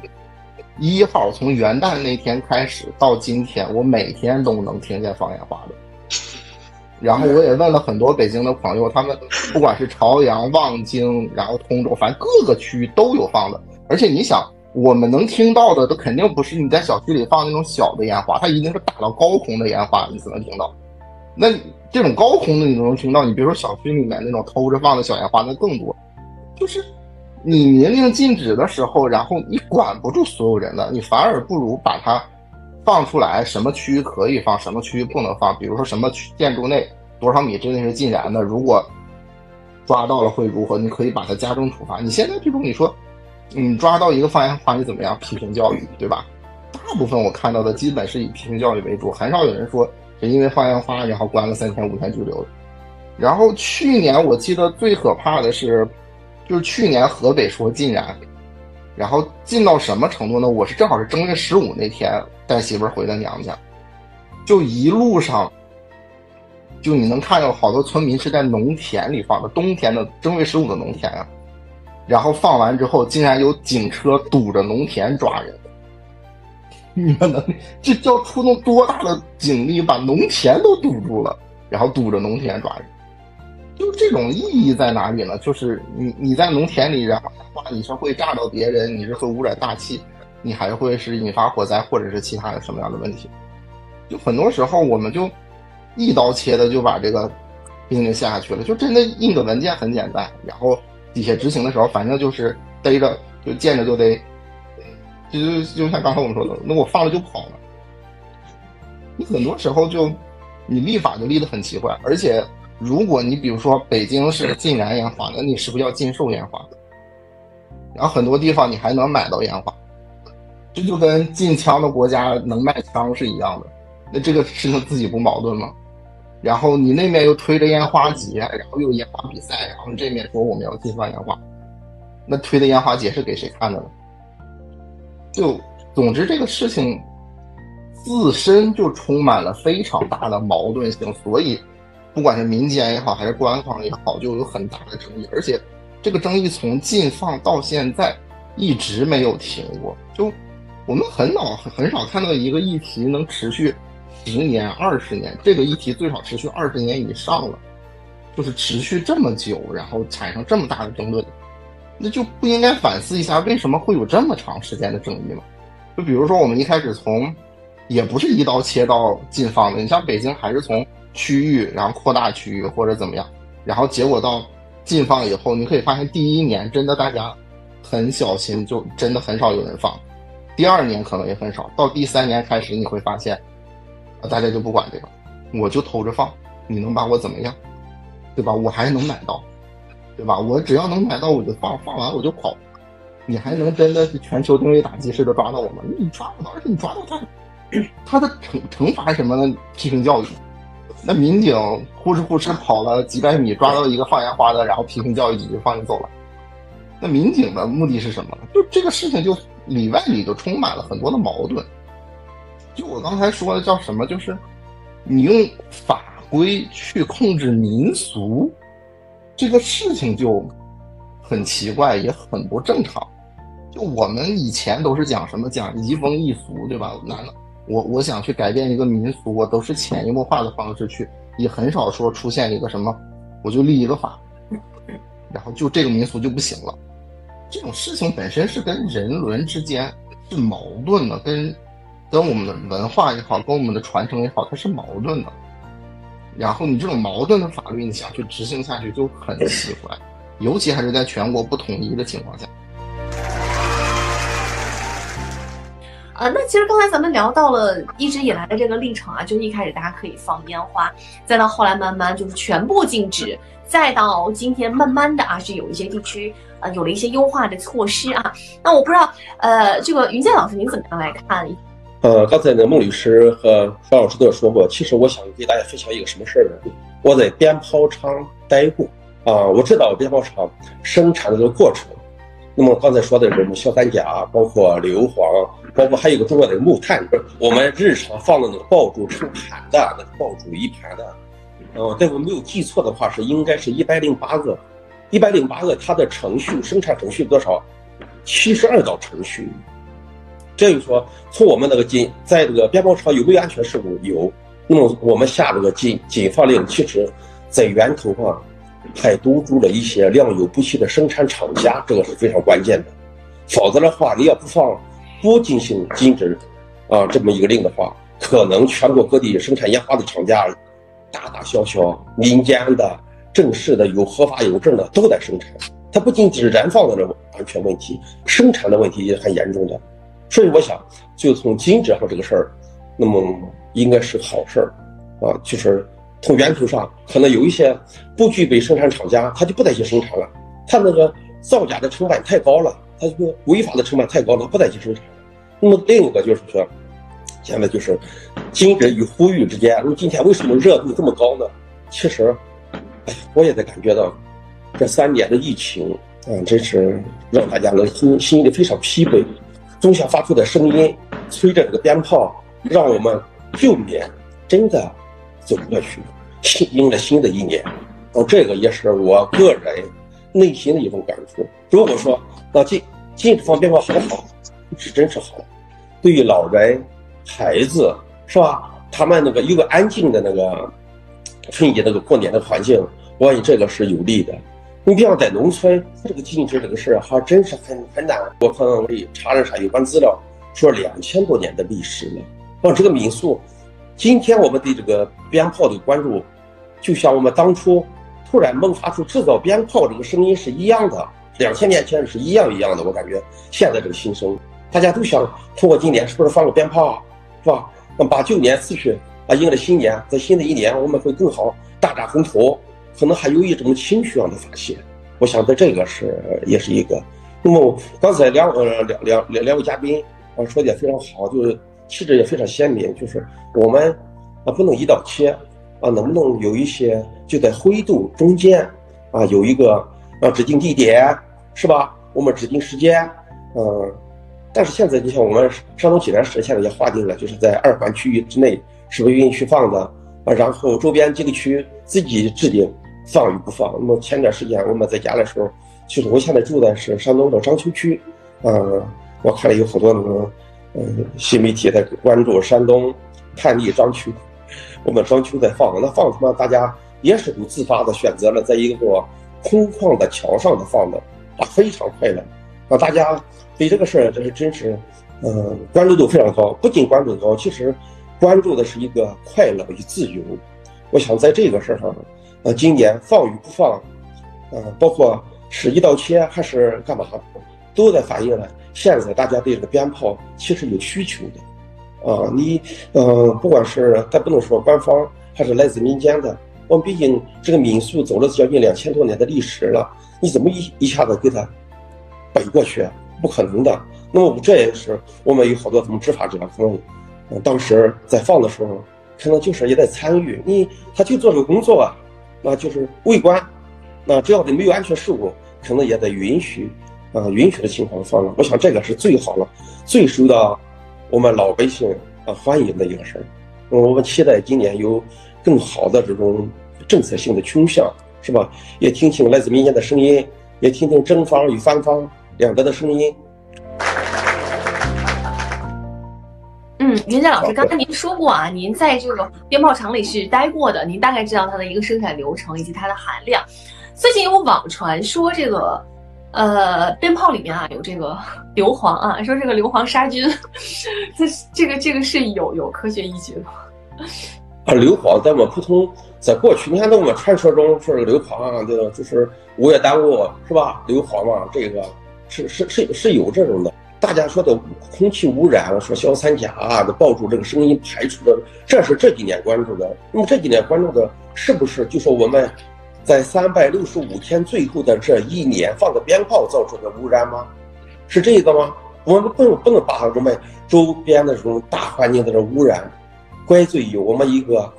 一号从元旦那天开始到今天，我每天都能听见放烟花的。然后我也问了很多北京的朋友，他们不管是朝阳、望京，然后通州，反正各个区域都有放的。而且你想，我们能听到的都肯定不是你在小区里放那种小的烟花，它一定是打到高空的烟花，你才能听到。那这种高空的你都能听到，你别说小区里面那种偷着放的小烟花，那更多，就是。你明令禁止的时候，然后你管不住所有人的，你反而不如把它放出来，什么区域可以放，什么区域不能放。比如说什么区建筑内多少米之内是禁燃的，如果抓到了会如何？你可以把它加重处罚。你现在这种你说，你抓到一个放烟花，你怎么样？批评教育，对吧？大部分我看到的基本是以批评教育为主，很少有人说是因为放烟花然后关了三天五天拘留。然后去年我记得最可怕的是。就是去年河北说禁燃，然后禁到什么程度呢？我是正好是正月十五那天带媳妇儿回的娘家，就一路上，就你能看到好多村民是在农田里放的，冬天的正月十五的农田啊，然后放完之后，竟然有警车堵着农田抓人，你们能这叫出动多大的警力把农田都堵住了，然后堵着农田抓人。就这种意义在哪里呢？就是你你在农田里，然后话你是会炸到别人，你是会污染大气，你还会是引发火灾或者是其他的什么样的问题？就很多时候我们就一刀切的就把这个命令下下去了，就真的印个文件很简单，然后底下执行的时候，反正就是逮着就见着就逮，就就像刚才我们说的，那我放了就跑了。你很多时候就你立法就立得很奇怪，而且。如果你比如说北京是禁燃烟花，那你是不是要禁售烟花？然后很多地方你还能买到烟花，这就跟禁枪的国家能卖枪是一样的。那这个事情自己不矛盾吗？然后你那面又推着烟花节，然后又烟花比赛，然后这面说我们要禁放烟花，那推的烟花节是给谁看的呢？就总之这个事情自身就充满了非常大的矛盾性，所以。不管是民间也好，还是官方也好，就有很大的争议，而且这个争议从禁放到现在一直没有停过。就我们很少很少看到一个议题能持续十年、二十年，这个议题最少持续二十年以上了，就是持续这么久，然后产生这么大的争论，那就不应该反思一下为什么会有这么长时间的争议吗？就比如说我们一开始从也不是一刀切到禁放的，你像北京还是从。区域，然后扩大区域或者怎么样，然后结果到禁放以后，你可以发现第一年真的大家很小心，就真的很少有人放。第二年可能也很少，到第三年开始你会发现，啊大家就不管这个，我就偷着放，你能把我怎么样？对吧？我还能买到，对吧？我只要能买到我就放，放完我就跑，你还能真的是全球定位打击式的抓到我吗？你抓不到，而且你抓到他，他的惩惩罚什么呢？批评教育。那民警呼哧呼哧跑了几百米，抓到一个放烟花的，然后批评教育几句，放你走了。那民警的目的是什么？就这个事情就里外里就充满了很多的矛盾。就我刚才说的叫什么？就是你用法规去控制民俗，这个事情就很奇怪，也很不正常。就我们以前都是讲什么讲移风易俗，对吧？难道？我我想去改变一个民俗，我都是潜移默化的方式去，也很少说出现一个什么，我就立一个法，然后就这个民俗就不行了。这种事情本身是跟人伦之间是矛盾的，跟跟我们的文化也好，跟我们的传承也好，它是矛盾的。然后你这种矛盾的法律，你想去执行下去就很奇怪，尤其还是在全国不统一的情况下。啊，那其实刚才咱们聊到了一直以来的这个历程啊，就是一开始大家可以放烟花，再到后来慢慢就是全部禁止，再到今天慢慢的啊是有一些地区啊有了一些优化的措施啊。那我不知道呃这个云健老师您怎么样来看？呃，刚才呢孟律师和方老师都有说过，其实我想给大家分享一个什么事儿呢？我在鞭炮厂待过啊，我知道鞭炮厂生产的这个过程。那么刚才说的什么硝酸钾，包括硫磺。包括还有个重要的木炭，我们日常放的那个爆竹成盘的，那个爆竹一盘的，呃，但我没有记错的话，是应该是一百零八个，一百零八个，它的程序生产程序多少？七十二道程序。这就说，从我们那个禁，在这个鞭炮厂有没有安全事故？有。那么我们下这个禁禁放令，其实，在源头上还堵住了一些良莠不齐的生产厂家，这个是非常关键的。否则的话，你要不放。不进行禁止，啊，这么一个令的话，可能全国各地生产烟花的厂家，大大小小、民间的、正式的、有合法有证的都在生产。它不仅仅是燃放的这种安全问题，生产的问题也很严重的。所以我想，就从禁止上这个事儿，那么应该是好事儿，啊，就是从源头上可能有一些不具备生产厂家，他就不再去生产了，他那个造假的成本太高了。他这个违法的成本太高了，不再去生产。那么另一个就是说，现在就是禁止与呼吁之间。那么今天为什么热度这么高呢？其实，哎，我也在感觉到，这三年的疫情，嗯，真是让大家的心心里非常疲惫。总想发出的声音，催着这个鞭炮，让我们就年真的走过去，新迎了新的一年。哦，这个也是我个人内心的一种感触。如果说那禁禁止放鞭炮好不好？是真是好。对于老人、孩子，是吧？他们那个有个安静的那个春节那个过年的环境，我感觉这个是有利的。你比方在农村，这个禁止这个事儿还真是很很难。我可能查了查有关资料，说两千多年的历史了。啊，这个民俗，今天我们对这个鞭炮的关注，就像我们当初突然萌发出制造鞭炮这个声音是一样的。两千年前是一样一样的，我感觉现在这个新生，大家都想通过今年是不是放个鞭炮，是吧？那把旧年辞去啊，迎了新年，在新的一年我们会更好，大展宏图，可能还有一种情绪上的发泄。我想在这个是也是一个。那么刚才两呃两两两两位嘉宾啊说的也非常好，就是气质也非常鲜明，就是我们啊不能一刀切啊，能不能有一些就在灰度中间啊有一个。啊，指定地点是吧？我们指定时间，嗯，但是现在你像我们山东济南市现在也划定了，就是在二环区域之内是不允许放的啊。然后周边几个区自己制定放与不放。那么前段时间我们在家的时候，其实我现在住的是山东的章丘区，嗯，我看了有好多那种嗯新媒体在关注山东叛逆章丘，我们张秋在放，那放什么？大家也是都自发的选择了在一个。空旷的桥上的放的啊，非常快乐，啊，大家对这个事儿，这是真是，嗯，关注度非常高。不仅关注高，其实关注的是一个快乐与自由。我想在这个事儿上，呃，今年放与不放，呃，包括是一刀切还是干嘛，都在反映了现在大家对这个鞭炮其实有需求的。啊，你，嗯，不管是咱不能说官方，还是来自民间的。我们毕竟这个民俗走了将近两千多年的历史了，你怎么一一下子给它背过去？不可能的。那么这也是我们有好多什么执法者，可能当时在放的时候，可能就是也在参与。你他就做这个工作啊，那就是围观。那只要你没有安全事故，可能也得允许啊，允许的情况放了。我想这个是最好了，最受到我们老百姓啊欢迎的一个事儿。我们期待今年有更好的这种。政策性的倾向是吧？也听听来自民间的声音，也听听正方与反方两个的声音。嗯。嗯，袁佳老师，刚才您说过啊，您在这个鞭炮厂里是待过的，您大概知道它的一个生产流程以及它的含量。最近有网传说这个，呃，鞭炮里面啊有这个 硫磺啊，说这个硫磺杀菌，这这个这个是有有科学依据的？啊，硫磺在我们普通在过去，你看在我们传说中说这个硫磺啊，这个就是五月耽误是吧？硫磺嘛，这个是是是是有这种的。大家说的空气污染，说硝酸钾啊，的爆竹这个声音排出的，这是这几年关注的。那么这几年关注的是不是就说我们在三百六十五天最后的这一年放的鞭炮造成的污染吗？是这个吗？我们不能不能把我们周边的这种大环境的这污染怪罪于我们一个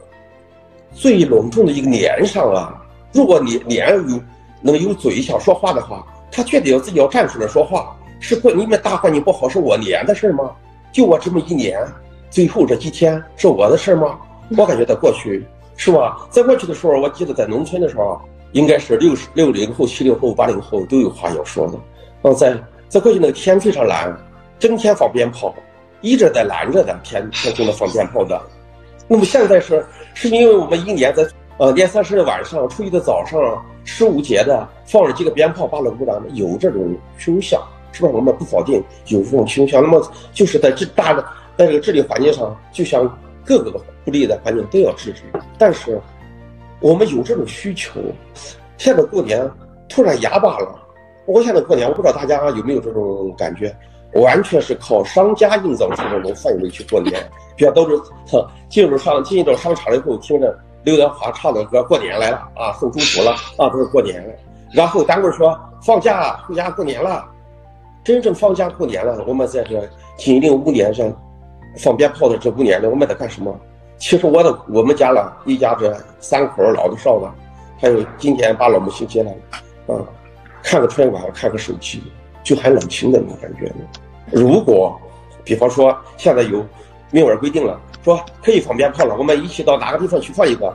最隆重的一个年上啊。如果你年有能有嘴想说话的话，他确定要自己要站出来说话。是过你们大环境不好是我年的事吗？就我这么一年，最后这几天是我的事吗？我感觉在过去是吧？在过去的时候，我记得在农村的时候，应该是六十六零后、七零后、八零后都有话要说的。嗯，在在过去那个天非常蓝，整天放鞭炮，一直在蓝着的天天空的放鞭炮的。那么现在是是因为我们一年在呃年三十的晚上、初一的早上、十五节的放了几个鞭炮，把了污染有这种倾向。是吧？我们不否定有这种倾向，那么就是在这大的在这个治理环境上，就像各个不利的环境都要制止。但是我们有这种需求，现在过年突然哑巴了。我现在过年，我不知道大家有没有这种感觉，完全是靠商家营造出这种氛围去过年。比方都是进入商进入商场了以后，听着刘德华唱的歌，过年来了啊，送祝福了啊，都是过年了。然后单位说放假回家过年了。真正放假过年了，我们在这金陵五年上放鞭炮的这五年了，我们在干什么？其实我的我们家了一家这三口老的少的，还有今天把老母亲接来了，啊，看个春晚，看个手机，就很冷清的那种感觉。如果比方说现在有明文规定了，说可以放鞭炮了，我们一起到哪个地方去放一个，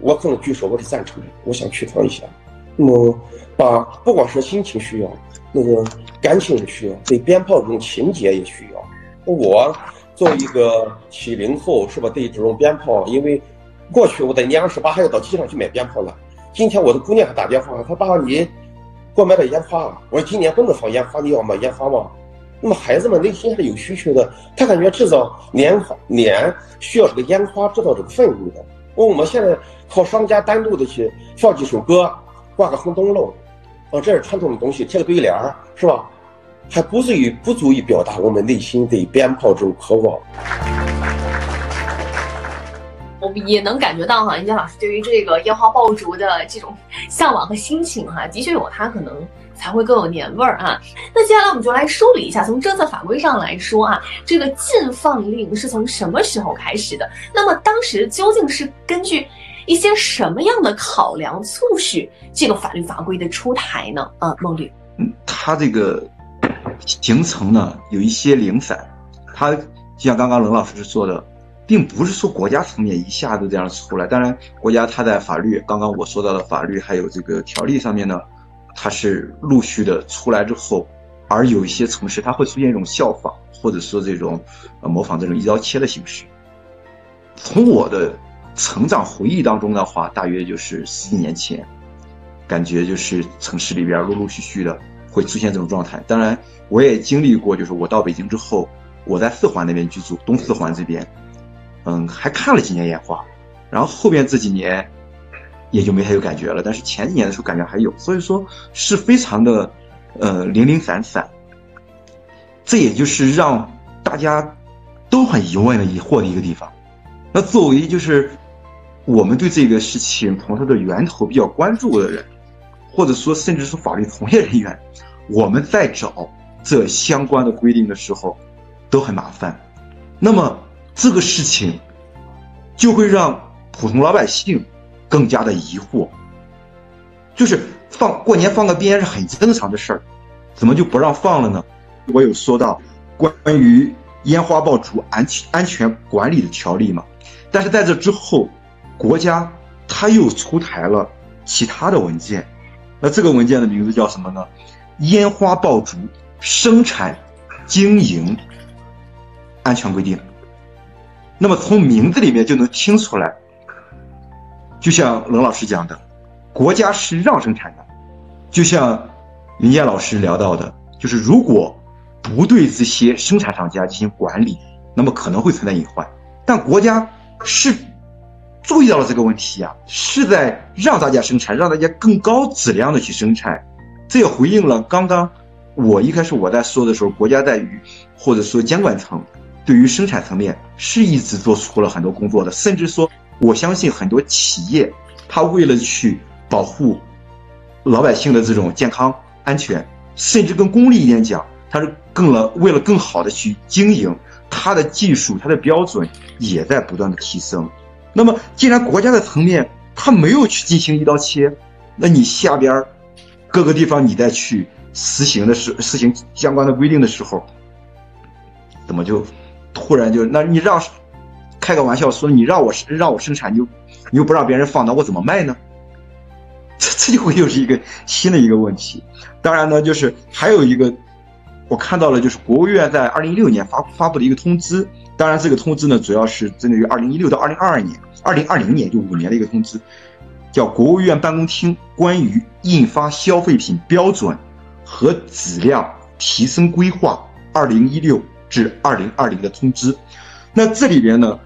我可能举手，我是赞成的，我想去放一下。那么把不光是心情需要。那个感情也需要，对鞭炮这种情节也需要。我作为一个七零后，是吧？对这种鞭炮，因为过去我在年二十八还要到机场去买鞭炮呢。今天我的姑娘还打电话，她爸你给我买点烟花。我说今年不能放烟花，你要买烟花吗？那么孩子们内心还是有需求的，他感觉制造年年需要这个烟花，制造这个氛围的。我们现在靠商家单独的去放几首歌，挂个红灯笼。哦，这是传统的东西，贴个对联儿，是吧？还不至于不足以表达我们内心对鞭炮这种渴望。我们也能感觉到哈，殷佳老师对于这个烟花爆竹的这种向往和心情哈，的确有它可能才会更有年味儿啊。那接下来我们就来梳理一下，从政策法规上来说啊，这个禁放令是从什么时候开始的？那么当时究竟是根据？一些什么样的考量促使这个法律法规的出台呢？啊，孟律，嗯，他这个形成呢有一些零散，它就像刚刚冷老师说的，并不是说国家层面一下子这样出来。当然，国家它在法律，刚刚我说到的法律还有这个条例上面呢，它是陆续的出来之后，而有一些城市它会出现一种效仿，或者说这种呃模仿这种一刀切的形式。从我的。成长回忆当中的话，大约就是十几年前，感觉就是城市里边陆陆续续的会出现这种状态。当然，我也经历过，就是我到北京之后，我在四环那边居住，东四环这边，嗯，还看了几年烟花，然后后边这几年也就没太有感觉了。但是前几年的时候感觉还有，所以说是非常的呃零零散散。这也就是让大家都很疑问的疑惑的一个地方。那作为就是。我们对这个事情从它的源头比较关注的人，或者说甚至是法律从业人员，我们在找这相关的规定的时候，都很麻烦。那么这个事情就会让普通老百姓更加的疑惑，就是放过年放个鞭是很正常的事儿，怎么就不让放了呢？我有说到关于烟花爆竹安安全管理的条例嘛，但是在这之后。国家他又出台了其他的文件，那这个文件的名字叫什么呢？烟花爆竹生产经营安全规定。那么从名字里面就能听出来，就像冷老师讲的，国家是让生产的，就像林燕老师聊到的，就是如果不对这些生产厂家进行管理，那么可能会存在隐患。但国家是注意到了这个问题啊，是在让大家生产，让大家更高质量的去生产。这也回应了刚刚我一开始我在说的时候，国家在于或者说监管层对于生产层面是一直做出了很多工作的，甚至说我相信很多企业，他为了去保护老百姓的这种健康安全，甚至更功利一点讲，他是更了为了更好的去经营，它的技术、它的标准也在不断的提升。那么既然国家的层面它没有去进行一刀切，那你下边。各个地方你再去实行的时实行相关的规定的时候，怎么就突然就那你让开个玩笑说你让我让我生产，你又你又不让别人放，那我怎么卖呢？这这就会又是一个新的一个问题。当然呢，就是还有一个我看到了，就是国务院在二零一六年发发布的一个通知。当然，这个通知呢，主要是针对于二零一六到二零二二年、二零二零年就五年的一个通知。叫国务院办公厅关于印发消费品标准和质量提升规划（二零一六至二零二零）的通知。那这里边呢，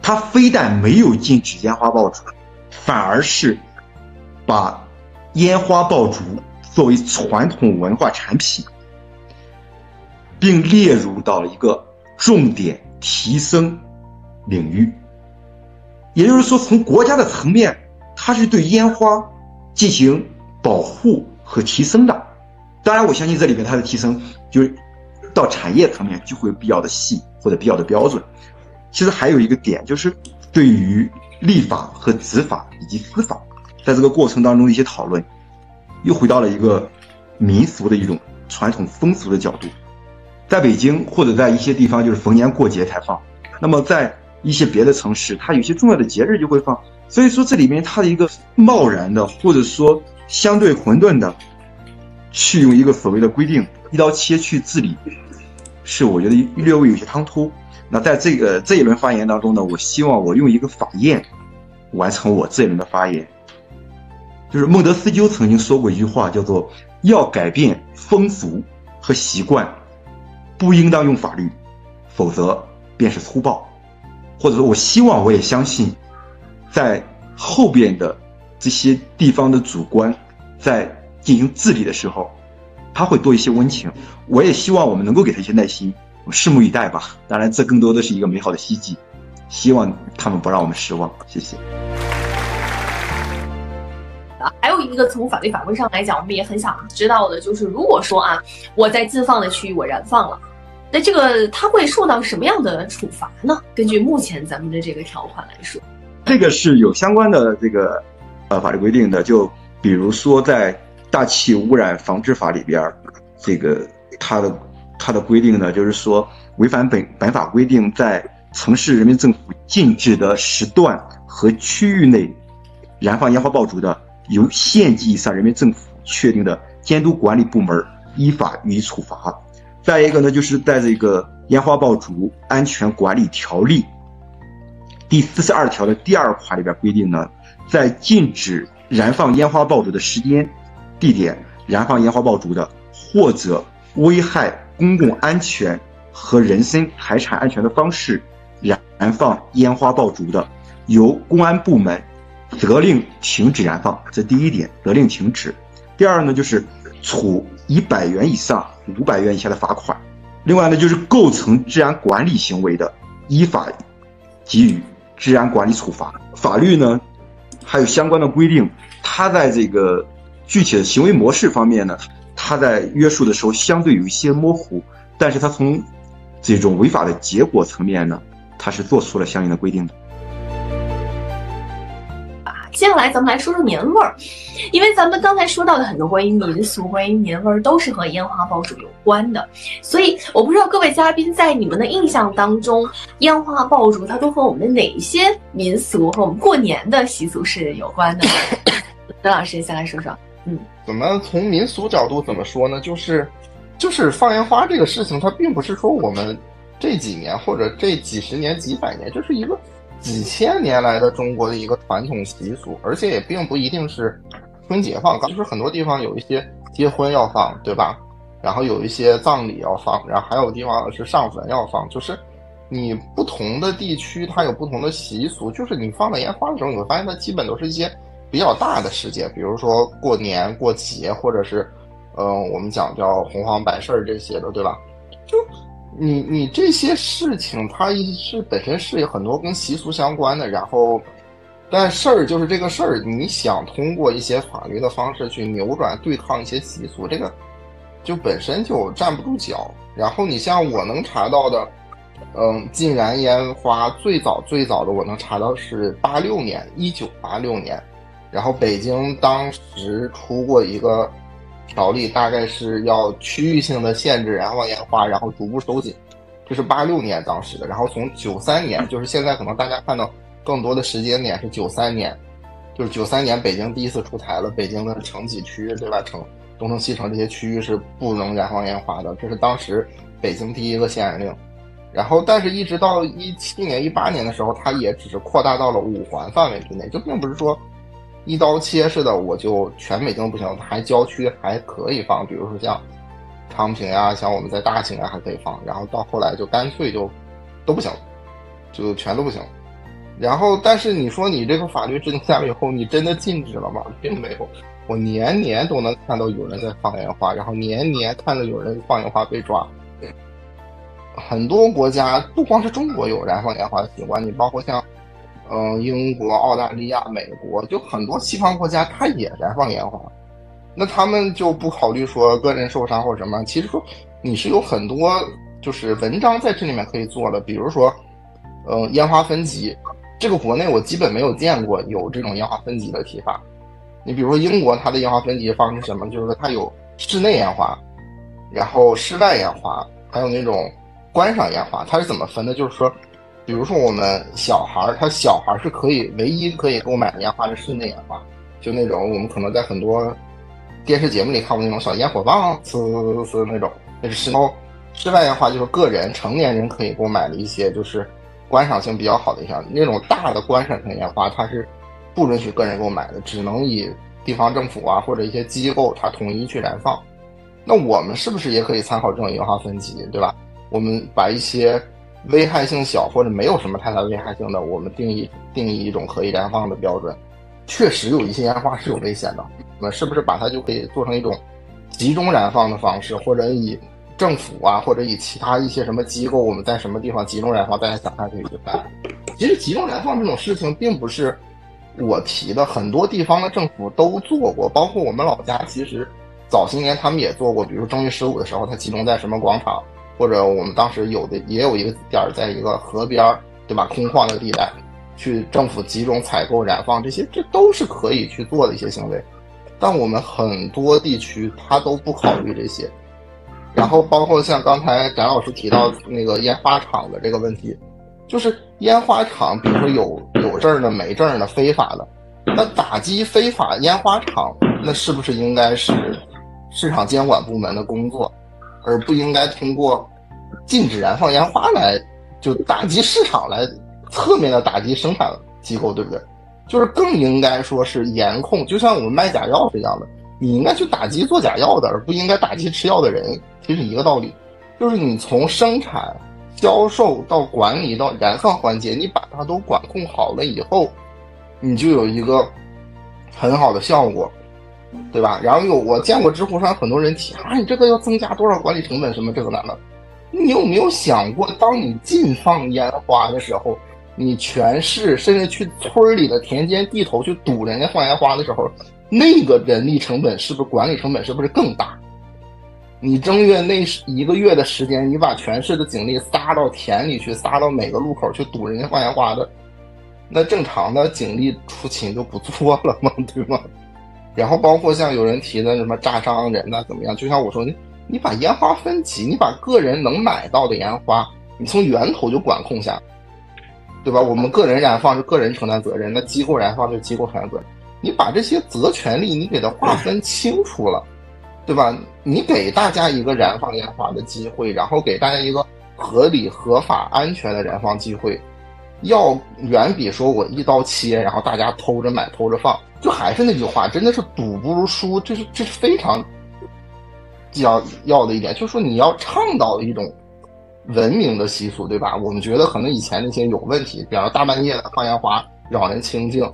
它非但没有禁止烟花爆竹，反而是把烟花爆竹作为传统文化产品，并列入到了一个重点提升领域。也就是说，从国家的层面，它是对烟花进行保护和提升的。当然，我相信这里面它的提升，就是到产业层面就会比较的细或者比较的标准。其实还有一个点，就是对于立法和执法以及司法，在这个过程当中的一些讨论，又回到了一个民俗的一种传统风俗的角度。在北京或者在一些地方，就是逢年过节才放。那么在一些别的城市，它有些重要的节日就会放，所以说这里面它的一个贸然的，或者说相对混沌的，去用一个所谓的规定一刀切去治理，是我觉得略微有些唐突。那在这个这一轮发言当中呢，我希望我用一个法验完成我这一轮的发言，就是孟德斯鸠曾经说过一句话，叫做要改变风俗和习惯，不应当用法律，否则便是粗暴。或者说，我希望，我也相信，在后边的这些地方的主官在进行治理的时候，他会多一些温情。我也希望我们能够给他一些耐心，我拭目以待吧。当然，这更多的是一个美好的希冀，希望他们不让我们失望。谢谢。啊，还有一个从法律法规上来讲，我们也很想知道的就是，如果说啊，我在自放的区域我燃放了。那这个他会受到什么样的处罚呢？根据目前咱们的这个条款来说，这个是有相关的这个呃法律规定的。就比如说在《大气污染防治法》里边，这个它的它的规定呢，就是说违反本本法规定，在城市人民政府禁止的时段和区域内燃放烟花爆竹的，由县级以上人民政府确定的监督管理部门依法予以处罚。再一个呢，就是在这个《烟花爆竹安全管理条例》第四十二条的第二款里边规定呢，在禁止燃放烟花爆竹的时间、地点燃放烟花爆竹的，或者危害公共安全和人身财产安全的方式燃放烟花爆竹的，由公安部门责令停止燃放。这第一点，责令停止。第二呢，就是处一百元以上。五百元以下的罚款，另外呢，就是构成治安管理行为的，依法给予治安管理处罚。法律呢，还有相关的规定，它在这个具体的行为模式方面呢，它在约束的时候相对有一些模糊，但是它从这种违法的结果层面呢，它是做出了相应的规定的。接下来咱们来说说年味儿，因为咱们刚才说到的很多关于民俗、关于年味儿都是和烟花爆竹有关的，所以我不知道各位嘉宾在你们的印象当中，烟花爆竹它都和我们的哪一些民俗和我们过年的习俗是有关的？邓老师先来说说。嗯，怎么从民俗角度怎么说呢？就是，就是放烟花这个事情，它并不是说我们这几年或者这几十年、几百年，这是一个几千年来的中国的一个传统习俗，而且也并不一定是春节放，就是很多地方有一些结婚要放，对吧？然后有一些葬礼要放，然后还有地方是上坟要放，就是你不同的地区它有不同的习俗，就是你放的烟花的时候，你会发现它基本都是一些比较大的事件，比如说过年过节，或者是。嗯，我们讲叫红黄白事儿这些的，对吧？就你你这些事情，它是本身是有很多跟习俗相关的，然后，但事儿就是这个事儿，你想通过一些法律的方式去扭转对抗一些习俗，这个就本身就站不住脚。然后你像我能查到的，嗯，禁燃烟花最早最早的我能查到是八六年，一九八六年，然后北京当时出过一个。条例大概是要区域性的限制燃放烟花，然后逐步收紧，这是八六年当时的。然后从九三年，就是现在可能大家看到更多的时间点是九三年，就是九三年北京第一次出台了北京的城几区，对吧？城东城西城这些区域是不能燃放烟花的，这是当时北京第一个限燃令。然后，但是一直到一七年、一八年的时候，它也只是扩大到了五环范围之内，就并不是说。一刀切似的，我就全北京不行，还郊区还可以放，比如说像昌平呀，像我们在大兴啊还可以放，然后到后来就干脆就都不行，就全都不行。然后，但是你说你这个法律制定下来以后，你真的禁止了吗？并没有，我年年都能看到有人在放烟花，然后年年看到有人放烟花被抓。很多国家不光是中国有燃放烟花的习惯，你包括像。嗯，英国、澳大利亚、美国，就很多西方国家，它也燃放烟花，那他们就不考虑说个人受伤或者什么。其实说你是有很多就是文章在这里面可以做的，比如说，嗯，烟花分级，这个国内我基本没有见过有这种烟花分级的提法。你比如说英国，它的烟花分级方式什么？就是说它有室内烟花，然后室外烟花，还有那种观赏烟花，它是怎么分的？就是说。比如说，我们小孩儿，他小孩儿是可以唯一可以购买烟花是室内烟花，就那种我们可能在很多电视节目里看过那种小烟火棒，呲呲呲那种，那是室。然后室外烟花就是个人成年人可以购买的一些，就是观赏性比较好的一项。那种大的观赏性烟花，它是不允许个人购买的，只能以地方政府啊或者一些机构它统一去燃放。那我们是不是也可以参考这种烟花分级，对吧？我们把一些。危害性小或者没有什么太大危害性的，我们定义定义一种可以燃放的标准。确实有一些烟花是有危险的，我们是不是把它就可以做成一种集中燃放的方式，或者以政府啊，或者以其他一些什么机构，我们在什么地方集中燃放，大家想看可以去办。其实集中燃放这种事情并不是我提的，很多地方的政府都做过，包括我们老家，其实早些年他们也做过，比如正月十五的时候，它集中在什么广场。或者我们当时有的也有一个点儿，在一个河边儿，对吧？空旷的地带，去政府集中采购燃放这些，这都是可以去做的一些行为。但我们很多地区它都不考虑这些。然后包括像刚才翟老师提到那个烟花厂的这个问题，就是烟花厂，比如说有有证的、没证的、非法的，那打击非法烟花厂，那是不是应该是市场监管部门的工作？而不应该通过禁止燃放烟花来就打击市场，来侧面的打击生产机构，对不对？就是更应该说是严控，就像我们卖假药是一样的，你应该去打击做假药的，而不应该打击吃药的人，其实一个道理。就是你从生产、销售到管理到燃放环节，你把它都管控好了以后，你就有一个很好的效果。对吧？然后有我见过知乎上很多人提啊，你这个要增加多少管理成本？什么这个那的？你有没有想过，当你禁放烟花的时候，你全市甚至去村里的田间地头去堵人家放烟花的时候，那个人力成本是不是管理成本是不是更大？你正月那一个月的时间，你把全市的警力撒到田里去，撒到每个路口去堵人家放烟花的，那正常的警力出勤就不做了吗？对吗？然后包括像有人提的什么炸伤人呐，怎么样？就像我说，你你把烟花分级，你把个人能买到的烟花，你从源头就管控下，对吧？我们个人燃放是个人承担责任，那机构燃放就是机构承担责任。你把这些责权利你给它划分清楚了，对吧？你给大家一个燃放烟花的机会，然后给大家一个合理、合法、安全的燃放机会，要远比说我一刀切，然后大家偷着买、偷着放。就还是那句话，真的是赌不如输，这是这是非常要要的一点，就是说你要倡导一种文明的习俗，对吧？我们觉得可能以前那些有问题，比方说大半夜的放烟花扰人清静，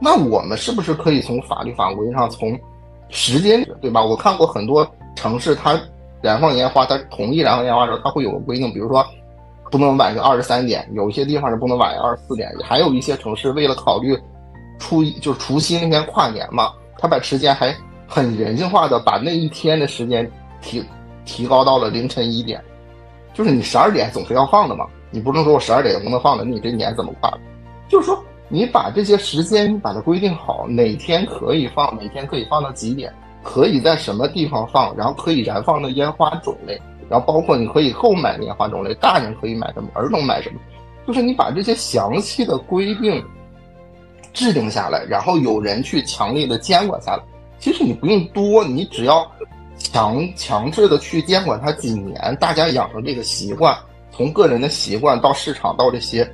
那我们是不是可以从法律法规上，从时间，对吧？我看过很多城市，它燃放烟花，它统一燃放烟花的时候，它会有个规定，比如说不能晚上二十三点，有一些地方是不能晚上二十四点，还有一些城市为了考虑。初一就是除夕那天跨年嘛，他把时间还很人性化的把那一天的时间提提高到了凌晨一点，就是你十二点总是要放的嘛，你不能说我十二点不能放了，你这年怎么跨？就是说你把这些时间你把它规定好，哪天可以放，哪天可以放到几点，可以在什么地方放，然后可以燃放的烟花种类，然后包括你可以购买棉花种类，大人可以买什么，儿童买什么，就是你把这些详细的规定。制定下来，然后有人去强力的监管下来。其实你不用多，你只要强强制的去监管它几年，大家养成这个习惯，从个人的习惯到市场到这些，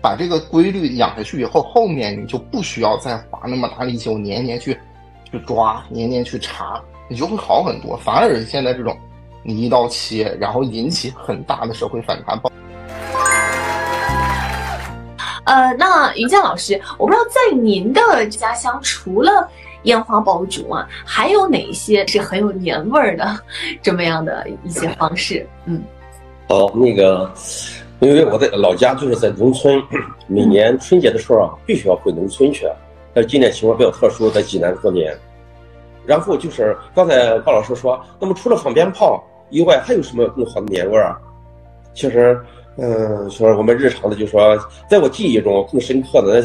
把这个规律养下去以后，后面你就不需要再花那么大力气，我年年去去抓，年年去查，你就会好很多。反而现在这种你一刀切，然后引起很大的社会反弹。呃，那于建老师，我不知道在您的家乡，除了烟花爆竹啊，还有哪些是很有年味儿的这么样的一些方式？嗯，好，那个，因为我在老家就是在农村，每年春节的时候啊，必须要回农村去。但今年情况比较特殊，在济南过年。然后就是刚才鲍老师说，那么除了放鞭炮以外，还有什么更好的年味儿啊？其实。嗯，说我们日常的，就说，在我记忆中更深刻的，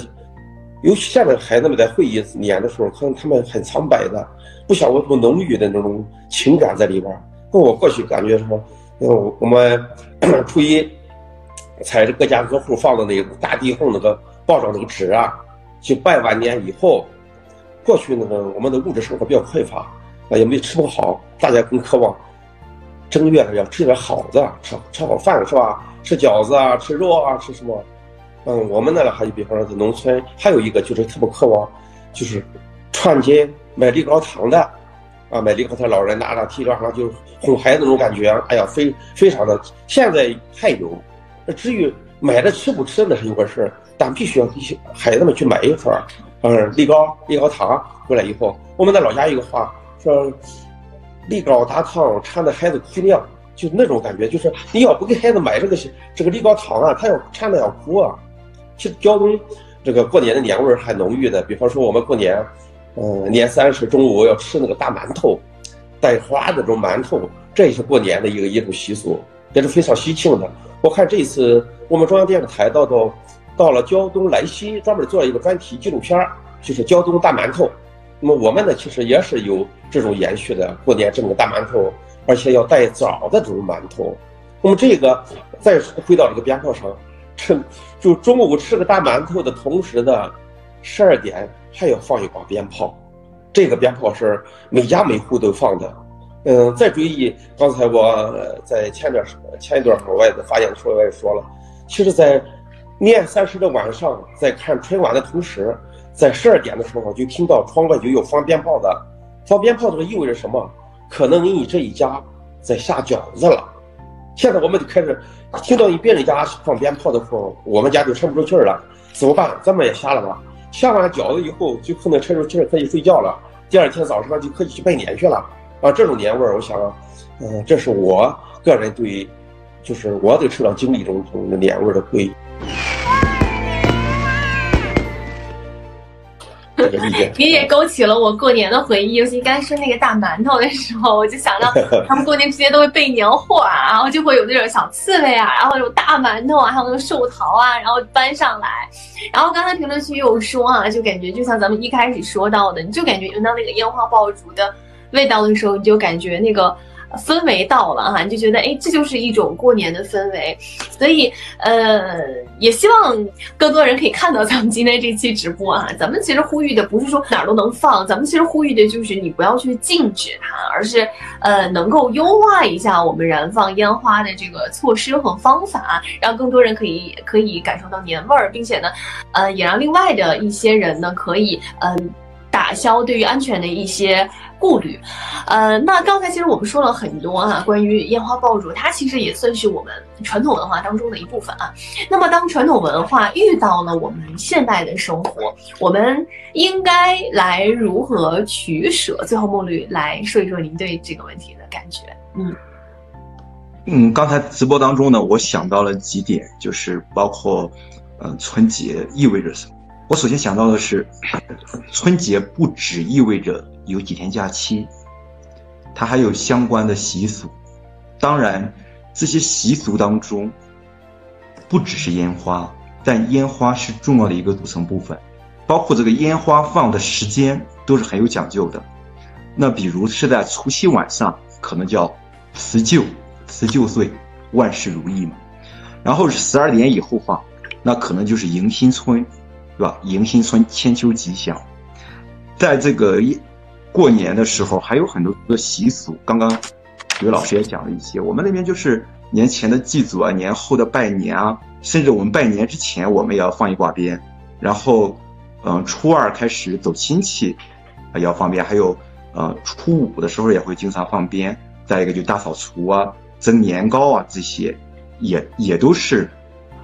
尤其现在孩子们在回忆年的时候，可能他们很苍白的，不像我这么浓郁的那种情感在里边。跟我过去感觉说，嗯，我我们初一踩着各家各户放的那个大地红那个报上那个纸啊，去拜完年以后，过去那个我们的物质生活比较匮乏，啊，也没吃不好，大家更渴望正月要吃点好的，吃吃好饭是吧？吃饺子啊，吃肉啊，吃什么？嗯，我们那还有，比方说在农村，还有一个就是特别渴望，就是串街买立糕糖的，啊，买立糕糖，老人拿着提着上就哄孩子那种感觉，哎呀，非非常的。现在还有，至于买的吃不吃那是一回事，但必须要给孩子们去买一份儿，嗯，立糕、立糕糖回来以后，我们那老家有个话说，立糕大糖馋的孩子哭娘。就那种感觉，就是你要不给孩子买这个这个立糕糖啊，他要馋的要哭啊。其实胶东这个过年的年味儿还浓郁的，比方说我们过年，嗯，年三十中午要吃那个大馒头，带花的这种馒头，这也是过年的一个一种习俗，也是非常喜庆的。我看这次我们中央电视台到到到了胶东莱西，专门做了一个专题纪录片儿，就是胶东大馒头。那么我们呢，其实也是有这种延续的，过年蒸个大馒头。而且要带枣的这种馒头，那么这个再回到这个鞭炮上，吃就中午吃个大馒头的同时的十二点还要放一挂鞭炮，这个鞭炮是每家每户都放的。嗯，再注意，刚才我在前段时前一段时候我也在发言的时候我也说了，其实，在年三十的晚上，在看春晚的同时，在十二点的时候就听到窗外就有放鞭炮的，放鞭炮这个意味着什么？可能你这一家在下饺子了，现在我们就开始听到你别人家放鞭炮的时候，我们家就沉不住气儿了，怎么办？咱们也下了吧。下完饺子以后，就可能沉住气儿可以睡觉了。第二天早上就可以去拜年去了。啊，这种年味儿，我想，嗯，这是我个人对，就是我的成长经历中中的年味儿的回忆。你也勾起了我过年的回忆，尤其刚才说那个大馒头的时候，我就想到他们过年之间都会备年货啊，然后就会有那种小刺猬啊，然后有大馒头啊，还有那个寿桃啊，然后搬上来。然后刚才评论区有说啊，就感觉就像咱们一开始说到的，你就感觉闻到那个烟花爆竹的味道的时候，你就感觉那个。氛围到了哈，你就觉得哎，这就是一种过年的氛围。所以呃，也希望更多人可以看到咱们今天这期直播啊。咱们其实呼吁的不是说哪儿都能放，咱们其实呼吁的就是你不要去禁止它，而是呃能够优化一下我们燃放烟花的这个措施和方法，让更多人可以可以感受到年味儿，并且呢，呃，也让另外的一些人呢可以嗯。打消对于安全的一些顾虑，呃，那刚才其实我们说了很多啊，关于烟花爆竹，它其实也算是我们传统文化当中的一部分啊。那么，当传统文化遇到了我们现代的生活，我们应该来如何取舍？最后，梦绿来说一说您对这个问题的感觉。嗯嗯，刚才直播当中呢，我想到了几点，就是包括，呃，春节意味着什么。我首先想到的是，春节不只意味着有几天假期，它还有相关的习俗。当然，这些习俗当中不只是烟花，但烟花是重要的一个组成部分，包括这个烟花放的时间都是很有讲究的。那比如是在除夕晚上，可能叫辞旧，辞旧岁，万事如意嘛。然后是十二点以后放，那可能就是迎新春。对吧？迎新春，千秋吉祥。在这个过年的时候，还有很多的习俗。刚刚刘老师也讲了一些。我们那边就是年前的祭祖啊，年后的拜年啊，甚至我们拜年之前，我们也要放一挂鞭。然后，嗯，初二开始走亲戚，啊，要放鞭。还有，呃，初五的时候也会经常放鞭。再一个就大扫除啊，蒸年糕啊，这些也也都是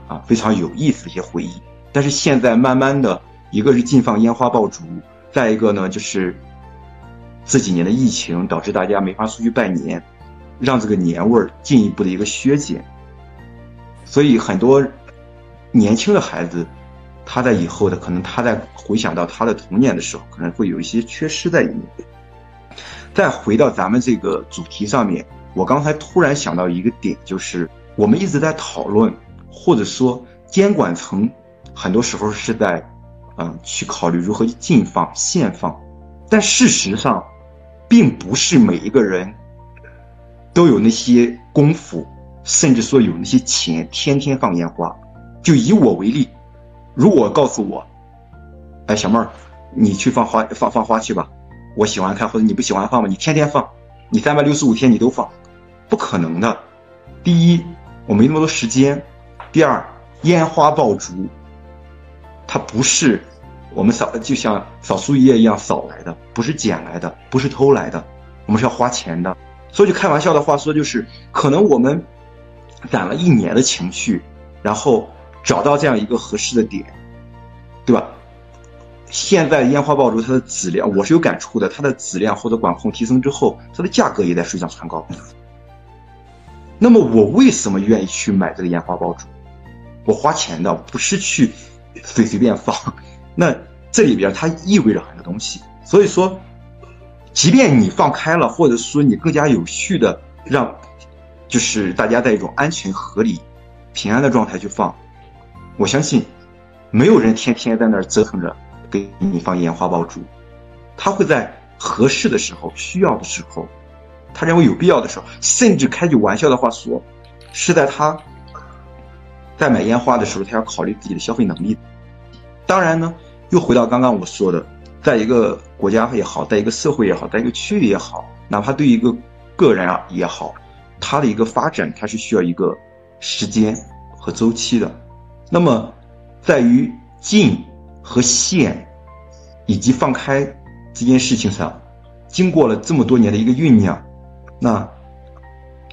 啊非常有意思的一些回忆。但是现在慢慢的，一个是禁放烟花爆竹，再一个呢就是这几年的疫情导致大家没法出去拜年，让这个年味儿进一步的一个削减。所以很多年轻的孩子，他在以后的可能他在回想到他的童年的时候，可能会有一些缺失在里面。再回到咱们这个主题上面，我刚才突然想到一个点，就是我们一直在讨论，或者说监管层。很多时候是在，嗯，去考虑如何禁放、限放，但事实上，并不是每一个人都有那些功夫，甚至说有那些钱，天天放烟花。就以我为例，如果告诉我，哎，小妹儿，你去放花、放放花去吧，我喜欢看，或者你不喜欢放吧，你天天放，你三百六十五天你都放，不可能的。第一，我没那么多时间；第二，烟花爆竹。它不是我们扫，就像扫树叶一样扫来的，不是捡来的，不是偷来的，我们是要花钱的。说句开玩笑的话说，就是可能我们攒了一年的情绪，然后找到这样一个合适的点，对吧？现在烟花爆竹它的质量，我是有感触的，它的质量或者管控提升之后，它的价格也在水涨船高。那么我为什么愿意去买这个烟花爆竹？我花钱的，不是去。随随便放，那这里边它意味着很多东西。所以说，即便你放开了，或者说你更加有序的让，就是大家在一种安全、合理、平安的状态去放，我相信，没有人天天在那儿折腾着给你放烟花爆竹，他会在合适的时候、需要的时候，他认为有必要的时候，甚至开句玩笑的话说，是在他。在买烟花的时候，他要考虑自己的消费能力。当然呢，又回到刚刚我说的，在一个国家也好，在一个社会也好，在一个区域也好，哪怕对一个个人啊也好，它的一个发展，它是需要一个时间和周期的。那么，在于进和限以及放开这件事情上，经过了这么多年的一个酝酿，那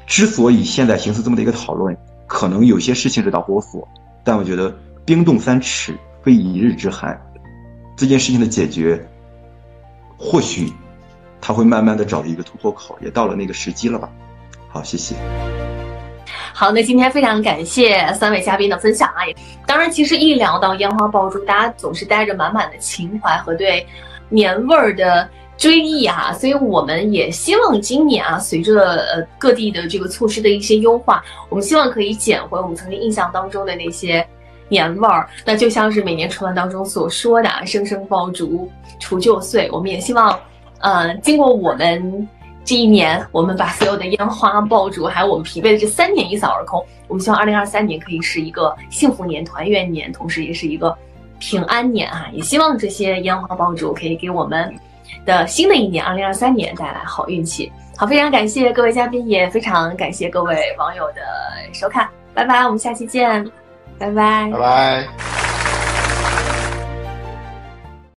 之所以现在形成这么的一个讨论。可能有些事情是导火索，但我觉得冰冻三尺非一日之寒，这件事情的解决，或许他会慢慢的找一个突破口，也到了那个时机了吧。好，谢谢。好，那今天非常感谢三位嘉宾的分享啊！当然，其实一聊到烟花爆竹，大家总是带着满满的情怀和对年味儿的。追忆哈，所以我们也希望今年啊，随着呃各地的这个措施的一些优化，我们希望可以捡回我们曾经印象当中的那些年味儿。那就像是每年春晚当中所说的“声声爆竹除旧岁”，我们也希望，呃，经过我们这一年，我们把所有的烟花爆竹，还有我们疲惫的这三年一扫而空。我们希望二零二三年可以是一个幸福年、团圆年，同时也是一个平安年啊！也希望这些烟花爆竹可以给我们的新的一年二零二三年带来好运气。好，非常感谢各位嘉宾，也非常感谢各位网友的收看，拜拜，我们下期见，拜拜，拜拜。